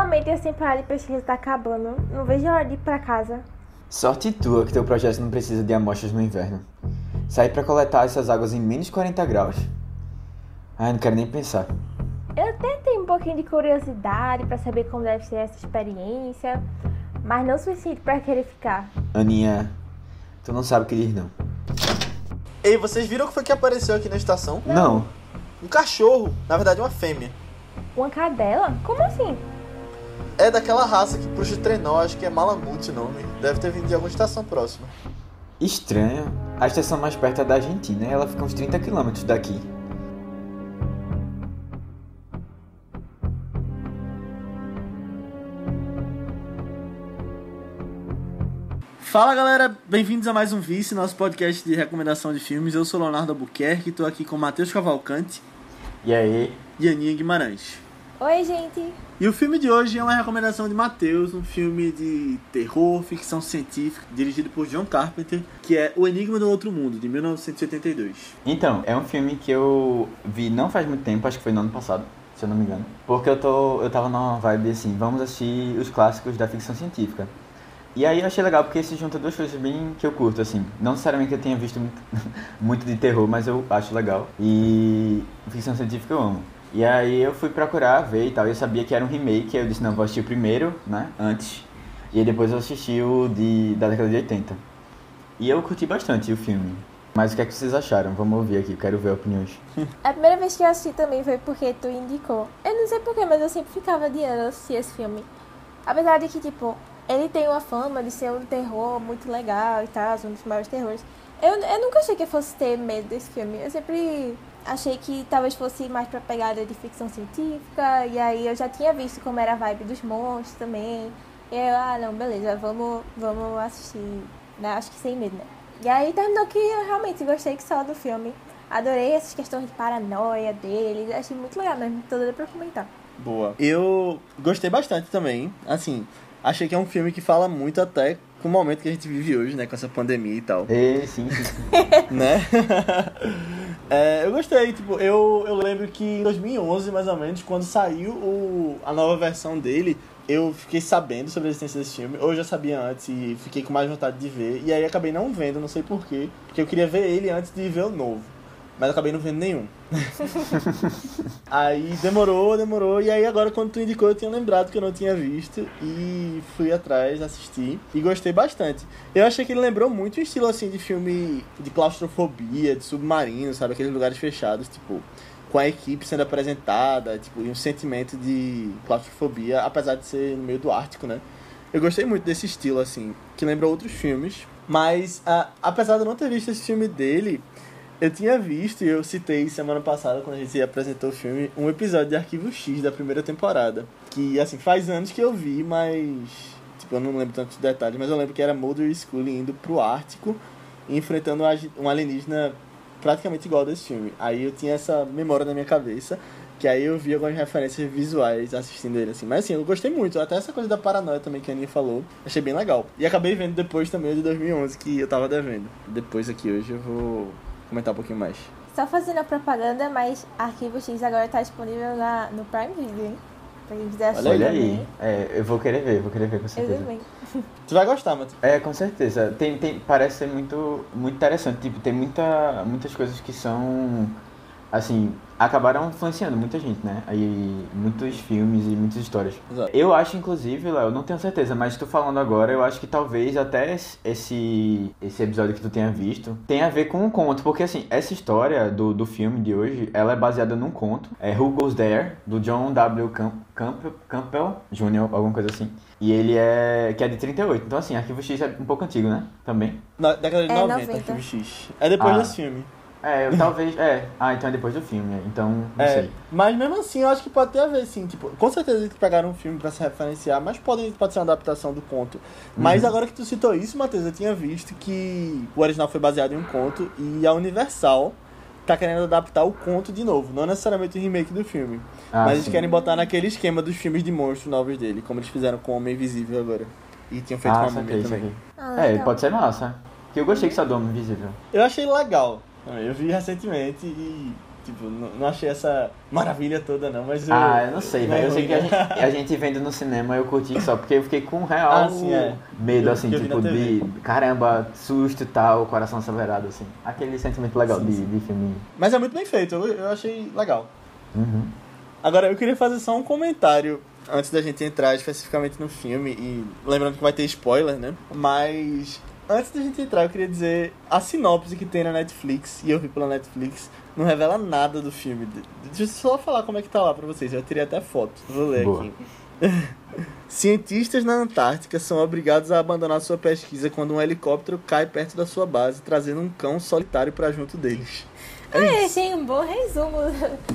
Finalmente essa temporada de pesquisa tá acabando. Não vejo a hora de ir pra casa. Sorte tua que teu projeto não precisa de amostras no inverno. Sair pra coletar essas águas em menos 40 graus. Ai, não quero nem pensar. Eu até tenho um pouquinho de curiosidade pra saber como deve ser essa experiência, mas não o suficiente pra querer ficar. Aninha, tu não sabe o que diz não. Ei, vocês viram o que foi que apareceu aqui na estação? Não. Um cachorro, na verdade uma fêmea. Uma cadela? Como assim? É daquela raça que puxa trenó, acho que é Malamute o nome. Deve ter vindo de alguma estação próxima. Estranho. A estação mais perto é da Argentina e ela fica uns 30 quilômetros daqui. Fala galera, bem-vindos a mais um Vice, nosso podcast de recomendação de filmes. Eu sou Leonardo Albuquerque, estou aqui com Matheus Cavalcante E aí? e Aninha Guimarães. Oi, gente. E o filme de hoje é uma recomendação de Matheus, um filme de terror, ficção científica, dirigido por John Carpenter, que é O Enigma do Outro Mundo, de 1982. Então, é um filme que eu vi não faz muito tempo, acho que foi no ano passado, se eu não me engano. Porque eu tô. Eu tava numa vibe assim, vamos assistir os clássicos da ficção científica. E aí eu achei legal porque se junta duas coisas bem que eu curto, assim. Não necessariamente que eu tenha visto muito de terror, mas eu acho legal. E ficção científica eu amo. E aí eu fui procurar ver e tal, eu sabia que era um remake, aí eu disse, não, vou assistir o primeiro, né, antes. E aí depois eu assisti o de, da década de 80. E eu curti bastante o filme. Mas o que é que vocês acharam? Vamos ouvir aqui, quero ver opiniões. A primeira vez que eu assisti também foi porque tu indicou. Eu não sei porquê, mas eu sempre ficava adiando assistir esse filme. Apesar de que, tipo, ele tem uma fama de ser um terror muito legal e tal, um dos maiores terrores. Eu, eu nunca achei que eu fosse ter medo desse filme. Eu sempre achei que talvez fosse mais pra pegada de ficção científica. E aí eu já tinha visto como era a vibe dos monstros também. E aí eu, ah, não, beleza, vamos, vamos assistir. Né? Acho que sem medo, né? E aí terminou que eu realmente gostei que só do filme. Adorei essas questões de paranoia dele. Achei muito legal mesmo. Tô doida pra comentar. Boa. Eu gostei bastante também. Assim, achei que é um filme que fala muito até com o momento que a gente vive hoje, né? Com essa pandemia e tal. Sim, sim, sim. né? É, eu gostei, tipo, eu, eu lembro que em 2011, mais ou menos, quando saiu o, a nova versão dele, eu fiquei sabendo sobre a existência desse filme, ou eu já sabia antes e fiquei com mais vontade de ver, e aí acabei não vendo, não sei porquê, porque eu queria ver ele antes de ver o novo, mas acabei não vendo nenhum. aí demorou, demorou, e aí agora quando tu indicou eu tinha lembrado que eu não tinha visto, e fui atrás, assisti, e gostei bastante. Eu achei que ele lembrou muito o estilo assim de filme de claustrofobia, de submarino, sabe, aqueles lugares fechados, tipo com a equipe sendo apresentada, tipo, e um sentimento de claustrofobia, apesar de ser no meio do Ártico, né? Eu gostei muito desse estilo, assim, que lembra outros filmes, mas a, apesar de eu não ter visto esse filme dele, eu tinha visto, e eu citei semana passada, quando a gente apresentou o filme, um episódio de Arquivo X da primeira temporada, que, assim, faz anos que eu vi, mas, tipo, eu não lembro tantos detalhes, mas eu lembro que era Mulder e Scully indo pro Ártico, enfrentando um alienígena praticamente igual desse filme. Aí eu tinha essa memória na minha cabeça, que aí eu vi algumas referências visuais assistindo ele, assim. Mas assim, eu gostei muito. Até essa coisa da paranoia também que a Aninha falou, achei bem legal. E acabei vendo depois também o de 2011, que eu tava devendo. Depois aqui hoje eu vou comentar um pouquinho mais. Só fazendo a propaganda, mas Arquivo X agora tá disponível na, no Prime Video, hein? Pra quem quiser assistir. Olha aí. É, eu vou querer ver, vou querer ver com Eu certeza. também. Tu vai gostar, Matheus. É, com certeza. Tem, tem, parece ser muito, muito interessante. Tipo, tem muita, muitas coisas que são, assim, acabaram influenciando muita gente, né? Aí, muitos filmes e muitas histórias. Exato. Eu acho, inclusive, Léo, não tenho certeza, mas tu falando agora, eu acho que talvez até esse, esse episódio que tu tenha visto tenha a ver com um conto. Porque, assim, essa história do, do filme de hoje, ela é baseada num conto. É Who Goes There, do John W. Camp, Campbell, Campbell Jr., alguma coisa assim. E ele é. que é de 38. Então, assim, Arquivo X é um pouco antigo, né? Também. Na década de É, 90, 90. Arquivo X. É depois Ah. desse filme. É, eu talvez. É. Ah, então é depois do filme. é. Então, não É, sei. mas mesmo assim, eu acho que pode ter a ver, sim. Tipo, com certeza eles pegaram um filme pra se referenciar, mas pode, pode ser uma adaptação do conto. Mas Uhum. agora que tu citou isso, Matheus, eu tinha visto que o original foi baseado em um conto e a Universal tá querendo adaptar o conto de novo. Não necessariamente o remake do filme. Ah, mas eles sim. querem botar naquele esquema dos filmes de monstros novos dele, como eles fizeram com o Homem Invisível agora. E tinham feito com Ah, a Múmia também. Ah, É, pode ser massa. Que eu gostei que Sodoma Invisível. Eu achei legal. Eu vi recentemente e Tipo, não, achei essa maravilha toda, não, mas eu. Ah, eu não sei, é velho. Eu sei que a não. gente, a gente vendo no cinema eu curti só, porque eu fiquei com um real Ah, sim, é. medo, assim, eu tipo, de caramba, susto e tal, coração acelerado, assim. Aquele sentimento legal Sim, de, sim. de filme. Mas é muito bem feito, eu, eu achei legal. Uhum. Agora, eu queria fazer só um comentário antes da gente entrar especificamente no filme, e lembrando que vai ter spoiler, né? Mas antes da gente entrar, eu queria dizer a sinopse que tem na Netflix, e eu vi pela Netflix, não revela nada do filme. De- Deixa eu só falar como é que tá lá pra vocês, eu tirei até foto. Vou ler Boa. aqui. Cientistas na Antártica são obrigados a abandonar sua pesquisa quando um helicóptero cai perto da sua base, trazendo um cão solitário pra junto deles. É Ah, achei um bom resumo.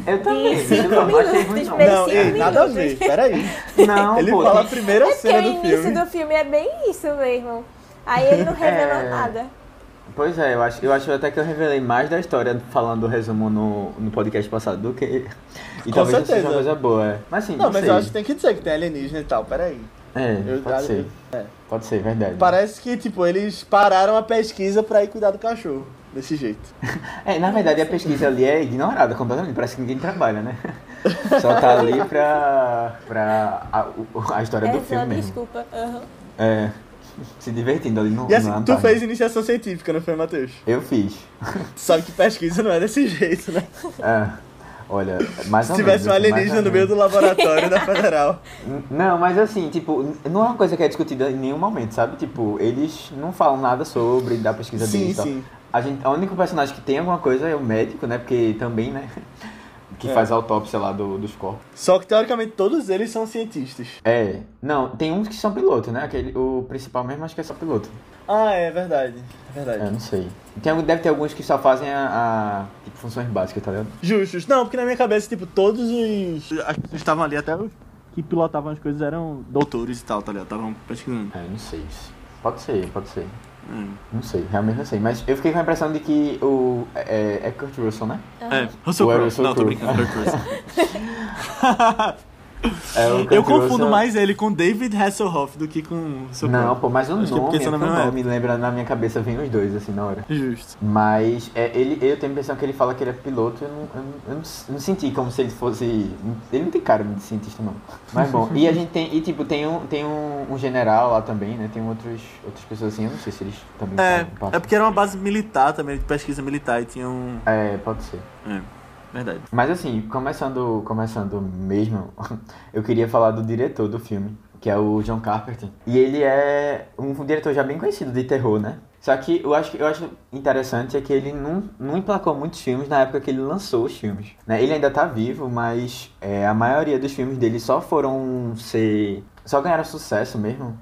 Eu também, cinco não achei ruim minutos, não. bem- Não, cinco ei, nada a ver, peraí. Não, Ele pô, fala a primeira É cena o do início filme. do filme é bem isso mesmo. Aí ele não revela É. nada. Pois é, eu acho, eu acho até que eu revelei mais da história falando o resumo no, no podcast passado do que. E Com talvez isso seja certeza. uma coisa boa, é. Mas sim, Não, não, mas sei. eu acho que tem que dizer que tem alienígena e tal, peraí. É, Eu- pode eu- ser. é. Pode ser, verdade. Parece que, tipo, eles pararam a pesquisa pra ir cuidar do cachorro. Desse jeito. É, na verdade a pesquisa ali é ignorada completamente, parece que ninguém trabalha, né? Só tá ali pra, pra a, a história É do só filme mesmo. desculpa. aham. É, se divertindo ali no E assim, tu fez iniciação científica, não foi, Matheus? Eu fiz. Tu sabe que pesquisa não é desse jeito, né? É, olha, mais Se ou tivesse um mais alienígena no meio do laboratório da Federal. Não, mas assim, tipo, não é uma coisa que é discutida em nenhum momento, sabe? Tipo, eles não falam nada sobre da pesquisa Sim, deles tal. sim. A gente, o único personagem que tem alguma coisa é o médico, né? Porque também, né? Que É. faz a autópsia lá do, dos corpos. Só que, teoricamente, todos eles são cientistas. É, não, tem uns que são pilotos, né? Aquele, o principal mesmo acho que é só piloto. Ah, é verdade. É É, verdade. não sei. Tem, deve ter alguns que só fazem a, a, tipo, funções básicas, tá ligado? Justos. Não, porque na minha cabeça, tipo, todos os. As pessoas estavam ali, até os que pilotavam as coisas eram doutores e tal, tá ligado? Estavam pesquisando. É, não sei. Pode ser, pode ser. Hum. Não sei, realmente não sei. Mas eu fiquei com a impressão de que o. É, é Kurt Russell, né? É, Russell Crowe. Não, tô brincando, Kurt Russell. É Eu confundo mais ele com David Hasselhoff do que com Russell Não, pô, mas o Acho que é nome, o mesma nome lembra na minha cabeça, vem os dois, assim, na hora. Justo. Mas é, ele, eu tenho a impressão que ele fala que ele é piloto, eu não, eu não, eu não, senti como se ele fosse. Ele não tem cara de cientista, não. Mas bom, e a gente tem, e tipo, tem um, tem um, um general lá também, né? Tem outros, outras pessoas assim, eu não sei se eles também É, é porque era uma base militar também, de pesquisa militar, e tinha um... É, pode ser. É, verdade. Mas assim, começando, começando mesmo, eu queria falar do diretor do filme, que é o John Carpenter. E ele é um diretor já bem conhecido de terror, né? Só que eu acho, eu acho interessante é que ele não, não emplacou muitos filmes na época que ele lançou os filmes. Né? Ele ainda tá vivo, mas é, a maioria dos filmes dele só foram ser. só ganharam sucesso mesmo.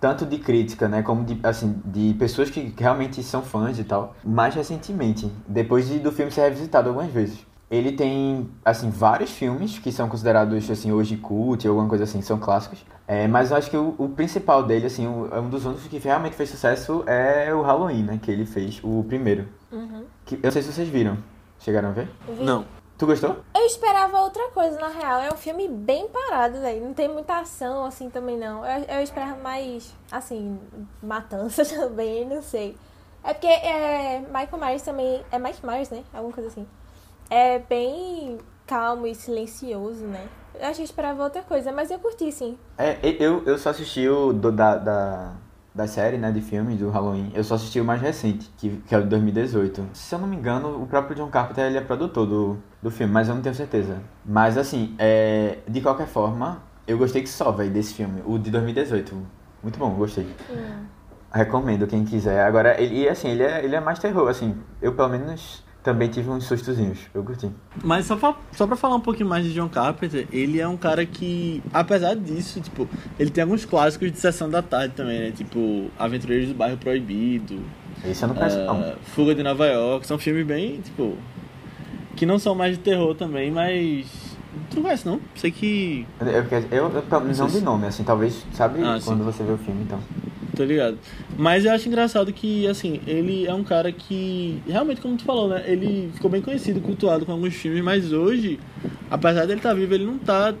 Tanto de crítica, né, como de, assim, de pessoas que realmente são fãs e tal. Mais recentemente, depois de, do filme ser revisitado algumas vezes. Ele tem, assim, vários filmes que são considerados, assim, hoje cult ou alguma coisa assim, são clássicos. É, mas eu acho que o, o principal dele, assim, o- um dos únicos que realmente fez sucesso é o Halloween, né, que ele fez, o primeiro. Uhum. Que, eu não sei se vocês viram. Chegaram a ver? Vi. Não. Tu gostou? Eu esperava outra coisa, na real. É um filme bem parado, velho. Não tem muita ação, assim, também, não. Eu, eu esperava mais, assim, matança também, não sei. É porque é, Michael Myers também... É Mike Myers, né? Alguma coisa assim. É bem calmo e silencioso, né? Que eu esperava outra coisa, mas eu curti, sim. É, eu, eu só assisti o do, da, da, da série, né, de filmes do Halloween. Eu só assisti o mais recente, que, que é o de 2018. Se eu não me engano, o próprio John Carpenter, ele é produtor do, do filme, mas eu não tenho certeza. Mas, assim, é, de qualquer forma, eu gostei que só, velho, desse filme. O de 2018. Muito bom, gostei. Hum. Recomendo quem quiser. Agora, ele, e, assim, ele é, ele é mais terror, assim. Eu, pelo menos, também tive uns sustozinhos. Eu curti. Mas só pra, só pra falar um pouquinho mais de John Carpenter, ele é um cara que, apesar disso, tipo, ele tem alguns clássicos de sessão da tarde também, né? Tipo, Aventureiros do Bairro Proibido, Esse eu não conheço, não. ah, Fuga de Nova York, são filmes bem, tipo, que não são mais de terror também, mas... Tu não conhece, não? Sei que... Eu, eu, eu, menos não de nome, assim, talvez, sabe, Ah, sim. quando você vê o filme, então. Tô ligado. Mas eu acho engraçado que, assim, ele é um cara que, realmente, como tu falou, né? Ele ficou bem conhecido, cultuado com alguns filmes, mas hoje, apesar dele estar vivo, ele não tá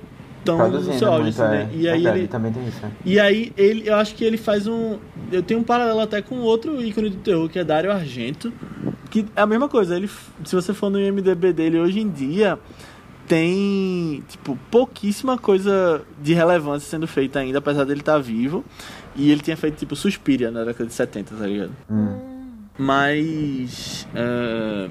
tão no seu assim, é. né? E aí ele... também tem isso, né? E aí ele, eu acho que ele faz um. Eu tenho um paralelo até com outro ícone do terror, que é Dario Argento. Que é a mesma coisa, ele, se você for no IMDB dele hoje em dia, tem, tipo, pouquíssima coisa de relevância sendo feita ainda, apesar dele estar vivo. E ele tinha feito, tipo, Suspiria na década de 70, tá ligado? Mas. é,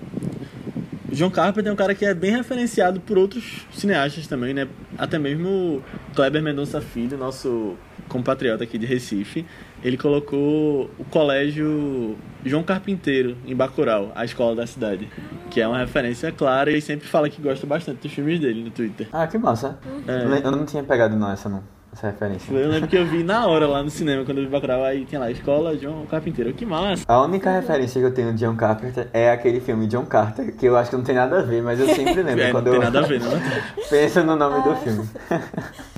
John Carpenter é um cara que é bem referenciado por outros cineastas também, né? Até mesmo Kleber Mendonça Filho, nosso compatriota aqui de Recife, ele colocou o colégio João Carpinteiro em Bacurau, a escola da cidade, que é uma referência clara e sempre fala que gosta bastante dos filmes dele no Twitter. Ah, que massa. É. Eu não tinha pegado não essa não, essa referência. Eu lembro que eu vi na hora lá no cinema, quando eu vi Bacurau, aí tinha lá, Escola João Carpinteiro. Que massa! A única referência que eu tenho de John Carpenter é aquele filme John Carter, que eu acho que não tem nada a ver, mas eu sempre lembro É, não quando tem eu nada a ver, não. penso no nome do filme.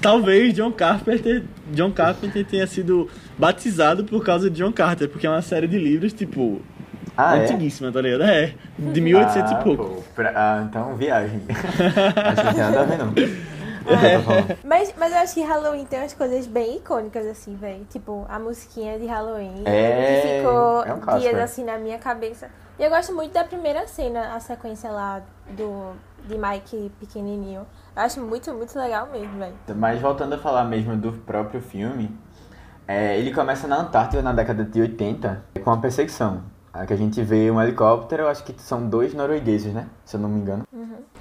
Talvez John Carpenter, John Carpenter tenha sido batizado por causa de John Carter, porque é uma série de livros, tipo, Ah, é? antiguíssima, tá ligado? É, de 1800 Ah, e pouco. pô, pra- ah, então viagem. acho que não tem nada a ver não. É eu tô falando. Mas, mas eu acho que Halloween tem umas coisas bem icônicas, assim, velho. Tipo, a musiquinha de Halloween. É, Que ficou é um clássico, dias é. assim na minha cabeça. E eu gosto muito da primeira cena, a sequência lá do de Mike pequenininho. Eu acho muito, muito legal mesmo, velho. Mas voltando a falar mesmo do próprio filme, é, ele começa na Antártida na década de 80 com a perseguição. A que a gente vê um helicóptero, eu acho que são dois noruegueses, né? Se eu não me engano.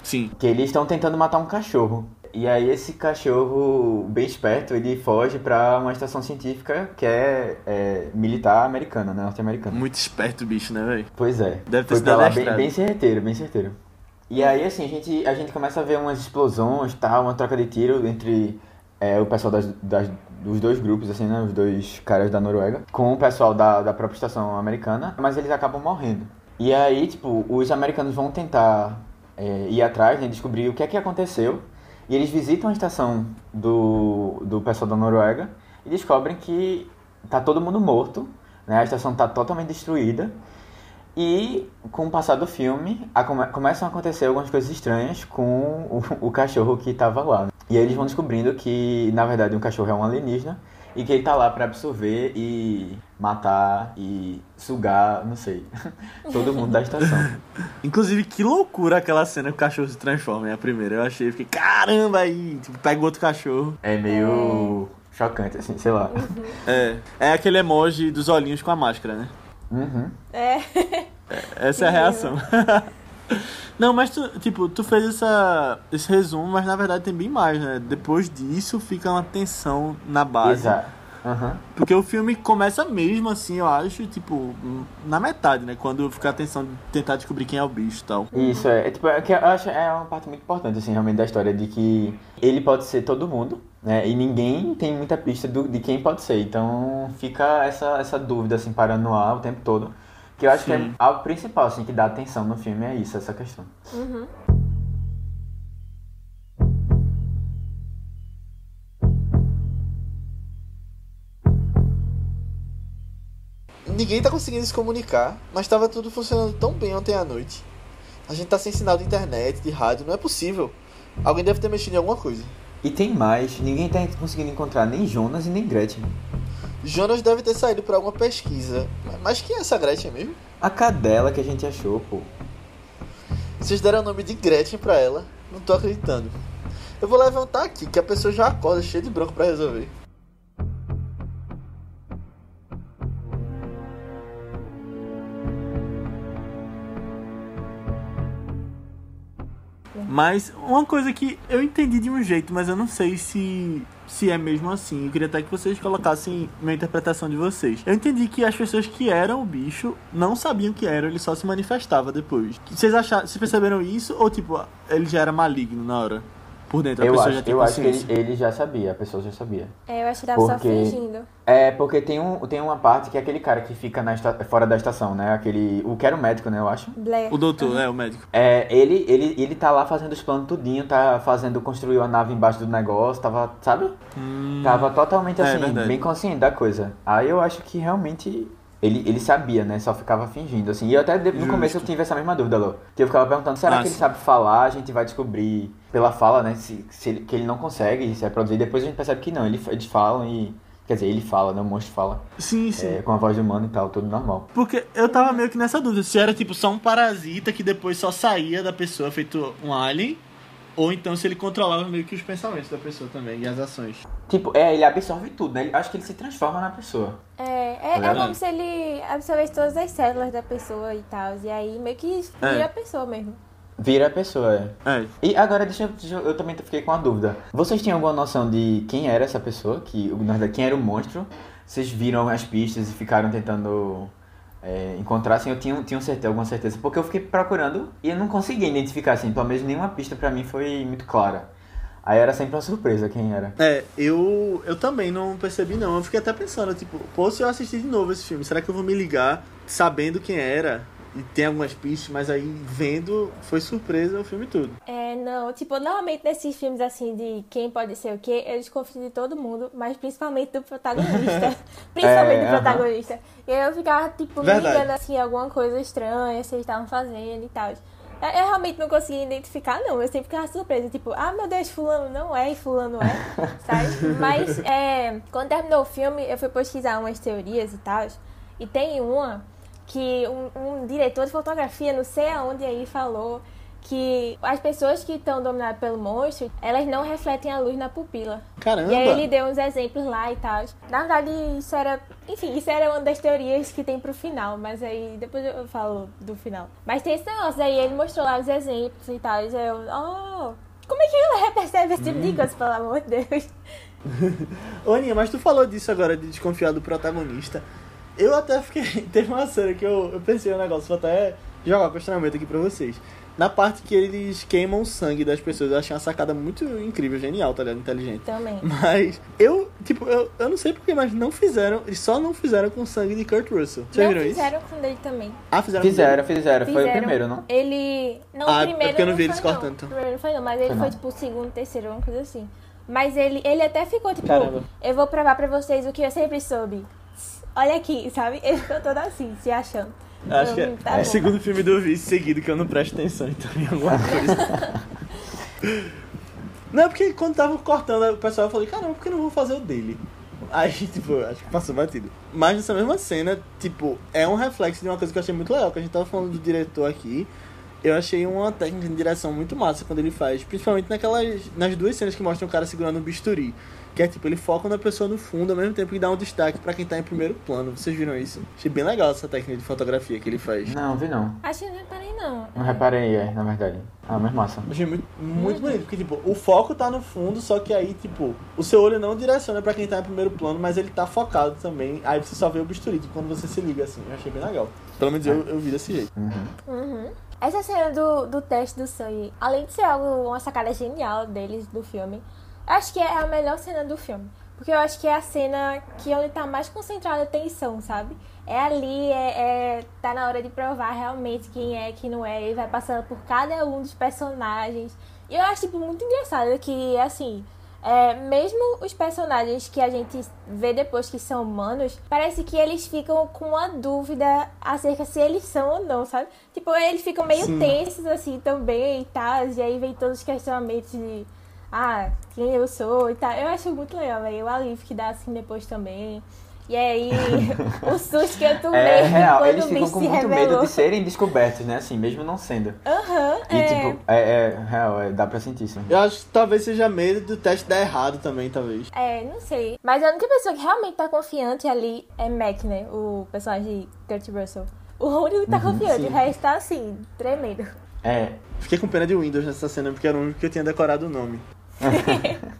Sim. Que eles estão tentando matar um cachorro. E aí esse cachorro, bem esperto, ele foge pra uma estação científica que é, é, militar americana, né? Norte-americana. Muito esperto o bicho, né, velho? Pois é. Deve ter Foi sido lá bem, bem certeiro, bem certeiro. E aí, assim, a gente, a gente começa a ver umas explosões, tal, uma troca de tiro entre é, o pessoal das, das- dos dois grupos, assim, né? Os dois caras da Noruega, com o pessoal da, da própria estação americana, mas eles acabam morrendo. E aí, tipo, os americanos vão tentar é, ir atrás, né? Descobrir o que é que aconteceu. E eles visitam a estação do, do pessoal da Noruega e descobrem que tá todo mundo morto, né? A estação tá totalmente destruída. E com o passar do filme, a- come- começam a acontecer algumas coisas estranhas com o, o cachorro que tava lá. E aí eles vão descobrindo que, na verdade, um cachorro é um alienígena e que ele tá lá pra absorver e matar e sugar, não sei, todo mundo da estação. Inclusive, que loucura aquela cena que o cachorro se transforma, é a primeira. Eu achei, fiquei, caramba, aí, tipo, pega o outro cachorro. É meio chocante, assim, sei lá. É, é aquele emoji dos olhinhos com a máscara, né? Uhum. É. Essa é a reação. Não, mas tu, tipo, tu fez essa, esse resumo, mas na verdade tem bem mais, né? Depois disso fica uma tensão na base. Exato. Uhum. Porque o filme começa mesmo assim, eu acho, tipo, na metade, né? Quando fica a tensão de tentar descobrir quem é o bicho e tal. Isso, é, é, tipo, é que eu acho é uma parte muito importante, assim, realmente, da história, de que ele pode ser todo mundo, né, e ninguém tem muita pista do, de quem pode ser, então fica essa, essa dúvida, assim, parando no ar o tempo todo, que eu acho que é Sim. algo principal, assim, que dá atenção no filme, é isso, essa questão. Ninguém tá conseguindo se comunicar, mas tava tudo funcionando tão bem ontem à noite. A gente tá sem sinal de internet, de rádio, não é possível. Alguém deve ter mexido em alguma coisa. E tem mais, ninguém tá conseguindo encontrar nem Jonas e nem Gretchen. Jonas deve ter saído pra alguma pesquisa. Mas quem é essa Gretchen mesmo? A cadela que a gente achou, pô. Vocês deram o nome de Gretchen pra ela? Não tô acreditando. Eu vou levantar aqui, que a pessoa já acorda cheia de bronco pra resolver. Mas uma coisa que eu entendi de um jeito, mas eu não sei se, se é mesmo assim. Eu queria até que vocês colocassem uma interpretação de vocês. Eu entendi que as pessoas que eram o bicho não sabiam que eram, ele só se manifestava depois. Vocês acharam, vocês perceberam isso? Ou tipo, ele já era maligno na hora? Por dentro, a Eu pessoa acho, eu acho que ele, ele já sabia, a pessoa já sabia. É, eu acho que tava só Porque- fingindo. É, porque tem, um, tem uma parte que é aquele cara que fica na esta- fora da estação, né? Aquele. O que era o médico, né, eu acho. Blair. O doutor, é, o médico. É, ele, ele, ele tá lá fazendo os planos tudinho, tá fazendo, construiu a nave embaixo do negócio, tava, sabe? Hum, Tava totalmente É, assim, verdade. bem consciente da coisa. Aí eu acho que realmente ele, ele sabia, né? Só ficava fingindo, assim. E eu até de- no Justo. começo eu tive essa mesma dúvida, Lô. Que eu ficava perguntando, será Ah, que ele sabe falar? A gente vai descobrir pela fala, né? Se, se ele, que ele não consegue se reproduzir. Depois a gente percebe que não, ele, eles falam e Quer dizer, ele fala, né? O monstro fala. Sim, sim. É, com a voz humana e tal, tudo normal. Porque eu tava meio que nessa dúvida. Se era tipo só um parasita que depois só saía da pessoa feito um alien. Ou então se ele controlava meio que os pensamentos da pessoa também e as ações. Tipo, é, ele absorve tudo, né? Ele- Acho que ele se transforma na pessoa. É, é, Tá é como se ele absorvesse todas as células da pessoa e tal. E aí meio que É. vira a pessoa mesmo. Vira a pessoa, é. É. E agora, deixa eu, deixa eu, eu também fiquei com uma dúvida. Vocês tinham alguma noção de quem era essa pessoa? Que, na verdade, quem era o monstro? Vocês viram as pistas e ficaram tentando é, encontrar, assim, eu tinha, tinha certeza, alguma certeza. Porque eu fiquei procurando e eu não conseguia identificar, assim, pelo menos nenhuma pista pra mim foi muito clara. Aí era sempre uma surpresa quem era. É, eu, eu também não percebi não. Eu fiquei até pensando, tipo, pô, se eu assistir de novo esse filme, será que eu vou me ligar sabendo quem era? E tem algumas pistas, mas aí vendo, foi surpresa o filme todo. É, não, tipo, normalmente nesses filmes assim de quem pode ser o quê, eu desconfio de todo mundo, mas principalmente do protagonista. principalmente É, do protagonista. E aí eu ficava, tipo, Verdade. ligando assim, alguma coisa estranha, se eles estavam fazendo e tal. Eu, eu realmente não conseguia identificar, não. Eu sempre ficava surpresa, tipo, ah, meu Deus, fulano não é e fulano é, sabe? Mas, é, quando terminou o filme, eu fui pesquisar umas teorias e tal, e tem uma que um, um diretor de fotografia, não sei aonde aí, falou que as pessoas que estão dominadas pelo monstro, elas não refletem a luz na pupila. Caramba! E aí ele deu uns exemplos lá e tal. Na verdade, isso era. Enfim, isso era uma das teorias que tem pro final, mas aí depois eu falo do final. Mas tem esse negócio, aí ele mostrou lá os exemplos e tal. E eu, oh, como é que ela percebe esse tipo de coisa, pelo amor de Deus? Ô Aninha, mas tu falou disso agora de desconfiar do protagonista. Eu até fiquei. Teve uma cena que eu, eu pensei um negócio, vou até jogar o questionamento aqui pra vocês. Na parte que eles queimam o sangue das pessoas, eu achei uma sacada muito incrível, genial, tá ligado? Inteligente. Também. Mas eu, tipo, eu, eu não sei porquê, mas não fizeram. Eles só não fizeram com o sangue de Kurt Russell. Vocês não viram isso? fizeram com ele também. Ah, fizeram com Fizeram, fizeram. Foi o Fizeram. primeiro, não? Ele. Não, Ah, o é primeiro. porque eu não vi foi, eles cortando, então. O primeiro não foi, não, mas ele Foi foi, não. tipo o segundo, terceiro, uma coisa assim. Mas ele, ele até ficou, tipo, Caramba. eu vou provar pra vocês o que eu sempre soube. Olha aqui, sabe? Ele ficou todo assim, se achando. Acho que é, tá é o segundo filme do Vice seguido que eu não presto atenção, então em alguma coisa. não, é porque quando tava cortando o pessoal, falei, caramba, por que não vou fazer o dele? Aí, tipo, acho que passou batido. Mas nessa mesma cena, tipo, é um reflexo de uma coisa que eu achei muito legal, que a gente tava falando do diretor aqui. Eu achei uma técnica de direção muito massa quando ele faz, principalmente naquelas. nas duas cenas que mostram o cara segurando um bisturi. Que é tipo, ele foca na pessoa no fundo ao mesmo tempo que dá um destaque pra quem tá em primeiro plano. Vocês viram isso? Achei bem legal essa técnica de fotografia que ele faz. Não, vi não. Acho que eu não reparei, não. Não reparei, é, na verdade. Ah, mas massa. Achei muito, muito bonito, porque tipo, o foco tá no fundo, só que aí, tipo, o seu olho não direciona pra quem tá em primeiro plano, mas ele tá focado também. Aí você só vê o bisturi tipo, quando você se liga assim. Eu achei bem legal. Pelo menos eu, eu vi desse jeito. Uhum. Uhum. Essa cena do, do teste do sangue, além de ser algo, uma sacada genial deles do filme, acho que é a melhor cena do filme. Porque eu acho que é a cena que onde tá mais concentrada a tensão, sabe? É ali, é, é- tá na hora de provar realmente quem é, quem não é. Ele vai passando por cada um dos personagens. E eu acho, tipo, muito engraçado que, assim, é, mesmo os personagens que a gente vê depois que são humanos, parece que eles ficam com uma dúvida acerca se eles são ou não, sabe? Tipo, eles ficam meio Sim. tensos assim também e tal, e aí vem todos os questionamentos de ah, quem eu sou e tal. Eu acho muito legal, velho. O alívio que dá assim depois também. E aí, o susto que eu tomei É real, quando eles ficam com muito revelou. medo de serem descobertos, né? Assim, mesmo não sendo. Aham, E é. tipo, é, é real, é, dá pra sentir isso. Eu acho que talvez seja medo do teste dar errado também, talvez. É, não sei. Mas a única pessoa que realmente tá confiante ali é Mac, né? O personagem de Kurt Russell. O único que tá confiante, sim. o resto tá assim, tremendo. É, Fiquei com pena de Windows nessa cena, porque era o único que eu tinha decorado o nome.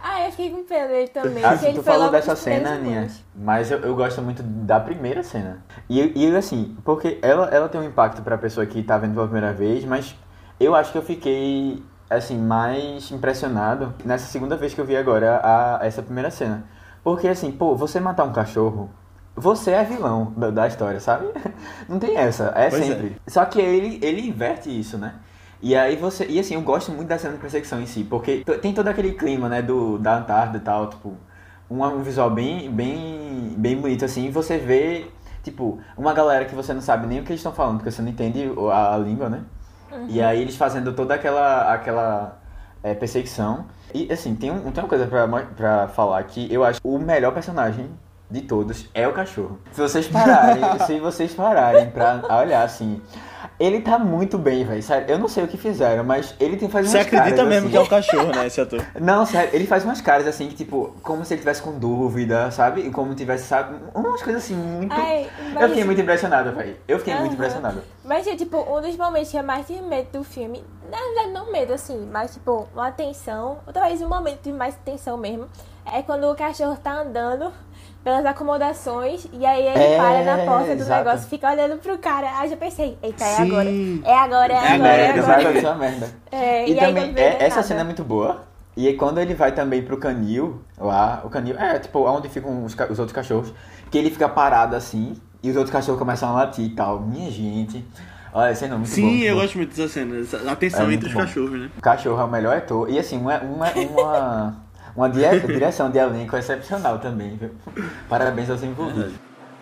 Ah, eu fiquei com pena dele também. Ah, porque sim, ele tu falou dessa cena, Aninha. Mas eu, eu gosto muito da primeira cena. E, e assim, porque ela, ela tem um impacto pra pessoa que tá vendo pela primeira vez, mas eu acho que eu fiquei, assim, mais impressionado nessa segunda vez que eu vi agora a, essa primeira cena. Porque, assim, pô, você matar um cachorro, você é vilão da, da história, sabe? Não tem essa, é Pois é. sempre. Só que ele, ele inverte isso, né? E aí você. E assim, eu gosto muito da cena de perseguição em si, porque tem todo aquele clima, né, do, da Antártida e tal, tipo, um, um visual bem, bem, bem bonito, assim, e você vê, tipo, uma galera que você não sabe nem o que eles estão falando, porque você não entende a, a língua, né? E aí eles fazendo toda aquela. aquela é, perseguição. E assim, tem, um, tem uma coisa pra, pra falar que eu acho que o melhor personagem de todos é o cachorro. Se vocês pararem, se vocês pararem pra olhar assim. Ele tá muito bem, velho. Sério, eu não sei o que fizeram, mas ele tem faz Você umas acredita caras, mesmo assim. que é um cachorro, né, esse ator? Não, sério, ele faz umas caras assim, que tipo, como se ele tivesse com dúvida, sabe? E como tivesse, sabe? Umas coisas assim, muito. Ai, mas- eu fiquei muito impressionado, velho. Eu fiquei muito Aham. impressionado. Mas é tipo, um dos momentos que eu mais tive medo do filme. Na verdade, não medo assim, mas tipo, uma tensão. Ou talvez um momento de mais tensão mesmo. É quando o cachorro tá andando pelas acomodações e aí ele É, para na porta do exato. negócio, fica olhando pro cara. Aí eu já pensei, eita, é Sim. agora. É agora, é, É agora, é merda, agora. vai acontecer uma merda. É, E, e, também, é- é essa cena é muito boa. E aí quando ele vai também pro canil, lá, o canil, é tipo, onde ficam os, os outros cachorros, que ele fica parado assim, e os outros cachorros começam a latir e tal. Minha gente. Olha, cena é muito boa, Sim, muito eu boa. gosto muito dessa cena. essa- A tensão É entre os bom. cachorros, né? O cachorro é o melhor ator. E assim, uma, uma, uma, uma dire- direção de elenco excepcional também, viu? Parabéns aos envolvidos.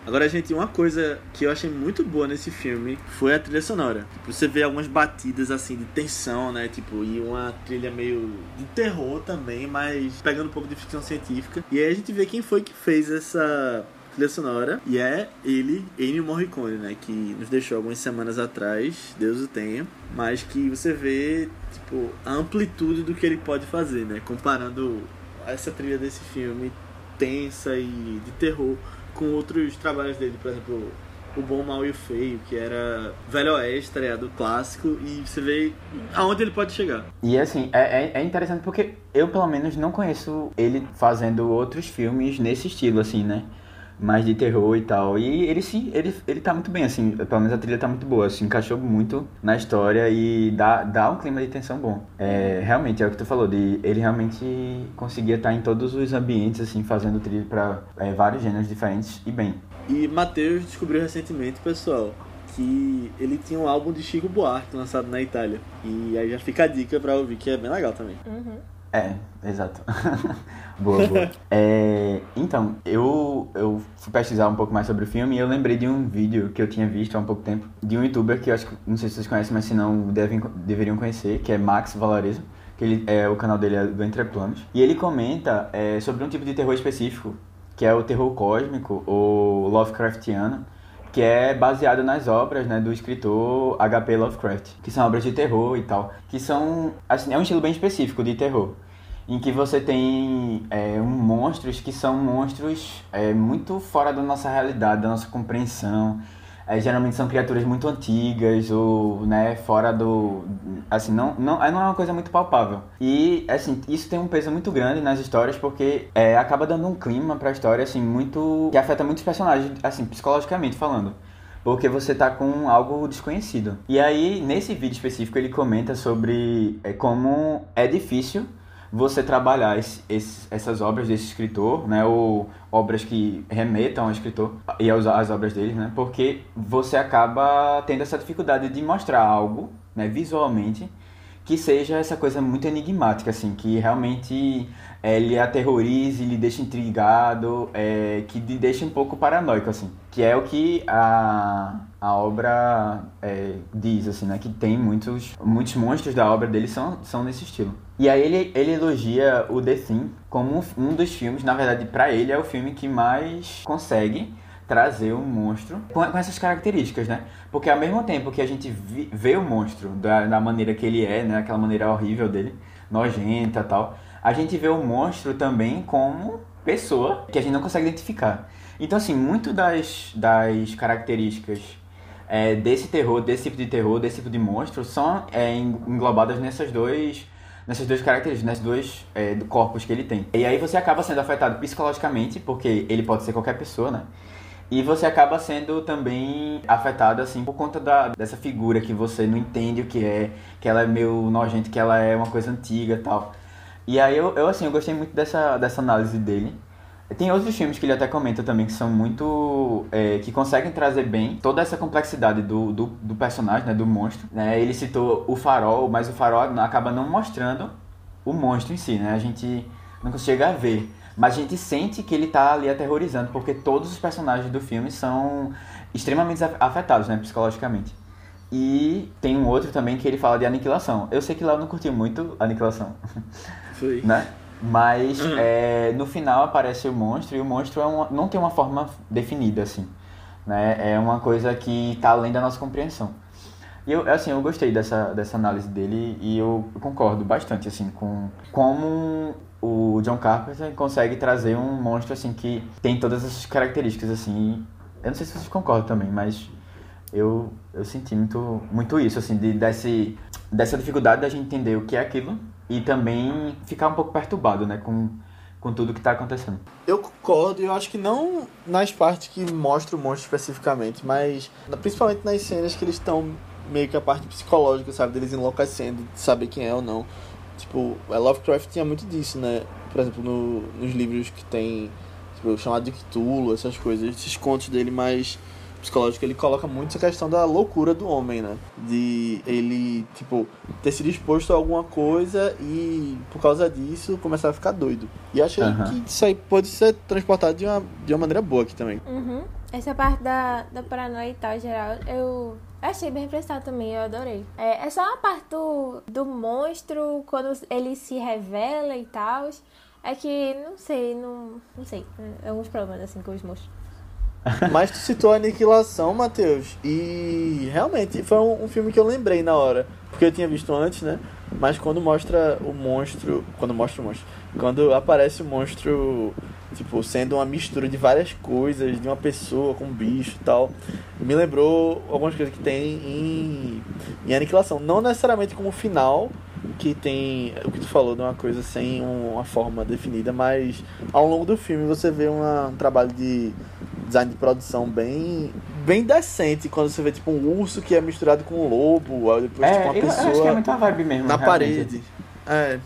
Agora, gente, uma coisa que eu achei muito boa nesse filme foi a trilha sonora. Tipo, você vê algumas batidas assim de tensão, né? Tipo, e uma trilha meio de terror também, mas pegando um pouco de ficção científica. E aí a gente vê quem foi que fez essa trilha sonora. E é ele, Ennio Morricone, né? Que nos deixou algumas semanas atrás, Deus o tenha. Mas que você vê, tipo, a amplitude do que ele pode fazer, né? Comparando essa trilha desse filme tensa e de terror com outros trabalhos dele, por exemplo, O Bom, Mal e o Feio, que era Velho Oeste, tá ligado? clássico, e você vê aonde ele pode chegar. E assim, é, é, é interessante porque eu pelo menos não conheço ele fazendo outros filmes nesse estilo, assim, né? Mais de terror e tal. E ele sim, ele, ele tá muito bem, assim, pelo menos a trilha tá muito boa, assim, encaixou muito na história e dá, dá um clima de tensão bom. É, realmente, é o que tu falou, de ele realmente conseguia estar em todos os ambientes, assim, fazendo trilha pra é, vários gêneros diferentes e bem. E Matheus descobriu recentemente, pessoal, que ele tinha um álbum de Chico Buarque lançado na Itália. E aí já fica a dica pra ouvir, que é bem legal também. Uhum. É, exato. boa, boa. É, então, eu, eu fui pesquisar um pouco mais sobre o filme e eu lembrei de um vídeo que eu tinha visto há um pouco tempo, de um youtuber que eu acho que, não sei se vocês conhecem, mas se não, devem, deveriam conhecer, que é Max Valarezo, que ele, é, o canal dele é do Entre Planos. E ele comenta é, sobre um tipo de terror específico, que é o terror cósmico ou Lovecraftiano, que é baseado nas obras né, do escritor H.P. Lovecraft, que são obras de terror e tal, que são, assim, é um estilo bem específico de terror, em que você tem é, um, monstros que são monstros é, muito fora da nossa realidade, da nossa compreensão, é, geralmente são criaturas muito antigas ou né, fora do assim não não não é uma coisa muito palpável. E assim isso tem um peso muito grande nas histórias porque é, acaba dando um clima para a história assim muito que afeta muitos personagens assim psicologicamente falando. Porque você tá com algo desconhecido. E aí nesse vídeo específico ele comenta sobre é, como é difícil você trabalhar esse, esse, essas obras desse escritor, né, ou obras que remetam ao escritor e às obras dele, né, porque você acaba tendo essa dificuldade de mostrar algo, né, visualmente, que seja essa coisa muito enigmática, assim, que realmente é, lhe aterrorize, lhe deixe intrigado, é, que lhe deixe um pouco paranoico, assim, que é o que a, a obra é, diz, assim, né, que tem muitos, muitos monstros da obra dele são, são nesse estilo. E aí ele, ele elogia o The Thing como um dos filmes, na verdade, para ele é o filme que mais consegue trazer o monstro com, com, essas características, né? Porque ao mesmo tempo que a gente vi, vê o monstro da, da maneira que ele é, né? Aquela maneira horrível dele, nojenta tal, a gente vê o monstro também como pessoa que a gente não consegue identificar. Então, assim, muito das, das características é, desse terror, desse tipo de terror, desse tipo de monstro, são é, englobadas nessas dois nessas duas características, nesses dois é, corpos que ele tem. E aí você acaba sendo afetado psicologicamente, porque ele pode ser qualquer pessoa, né? E você acaba sendo também afetado, assim, por conta da, dessa figura que você não entende o que é, que ela é meio nojenta, que ela é uma coisa antiga e tal. E aí eu, eu, assim, eu gostei muito dessa, dessa análise dele. Tem outros filmes que ele até comenta também que são muito. É, que conseguem trazer bem toda essa complexidade do, do, do, personagem, né, do monstro. Né? Ele citou o farol, mas o farol acaba não mostrando o monstro em si, né? A gente não a ver. Mas a gente sente que ele tá ali aterrorizando, porque todos os personagens do filme são extremamente afetados, né, psicologicamente. E tem um outro também que ele fala de aniquilação. Eu sei que lá eu não curti muito aniquilação, Foi. né? Mas é, no final aparece o monstro e o monstro é uma- não tem uma forma definida, assim. Né? É uma coisa que tá além da nossa compreensão. E eu, assim, eu gostei dessa, dessa análise dele e eu concordo bastante, assim, com como o John Carpenter consegue trazer um monstro, assim, que tem todas essas características, assim. Eu não sei se vocês concordam também, mas eu, eu senti muito, muito isso, assim, de, desse, dessa dificuldade da gente entender o que é aquilo e também ficar um pouco perturbado, né, com, com tudo que tá acontecendo. Eu concordo, eu acho que não nas partes que mostram o monstro especificamente, mas principalmente nas cenas que eles estão meio que a parte psicológica, sabe? Deles enlouquecendo, de saber quem é ou não. Tipo, a Lovecraft tinha muito disso, né? Por exemplo, no, nos livros que tem tipo, chamado de Cthulhu, essas coisas, esses contos dele mais psicológicos, ele coloca muito essa questão da loucura do homem, né? De ele, tipo, ter sido exposto a alguma coisa e por causa disso começar a ficar doido. E achei Aham. que isso aí pode ser transportado de uma, de uma maneira boa aqui também. Uhum. Essa parte da, da paranoia e tal, geral, eu achei bem representado também, eu adorei. É, é só uma parte do, do monstro, quando ele se revela e tal. É que, não sei, não, não sei. É alguns problemas, assim, com os monstros. Mas tu citou Aniquilação, Matheus, e realmente foi um, um filme que eu lembrei na hora, porque eu tinha visto antes, né? Mas quando mostra o monstro, quando mostra o monstro, quando aparece o monstro, tipo, sendo uma mistura de várias coisas, de uma pessoa com um bicho e tal, me lembrou algumas coisas que tem em, em Aniquilação, não necessariamente como final, que tem o que tu falou de uma coisa sem uma forma definida, mas ao longo do filme você vê uma- um trabalho de design de produção bem bem decente quando você vê tipo um urso que é misturado com um lobo, aí depois tipo É, uma eu, eu acho que é pessoa muita vibe mesmo. na parede. É,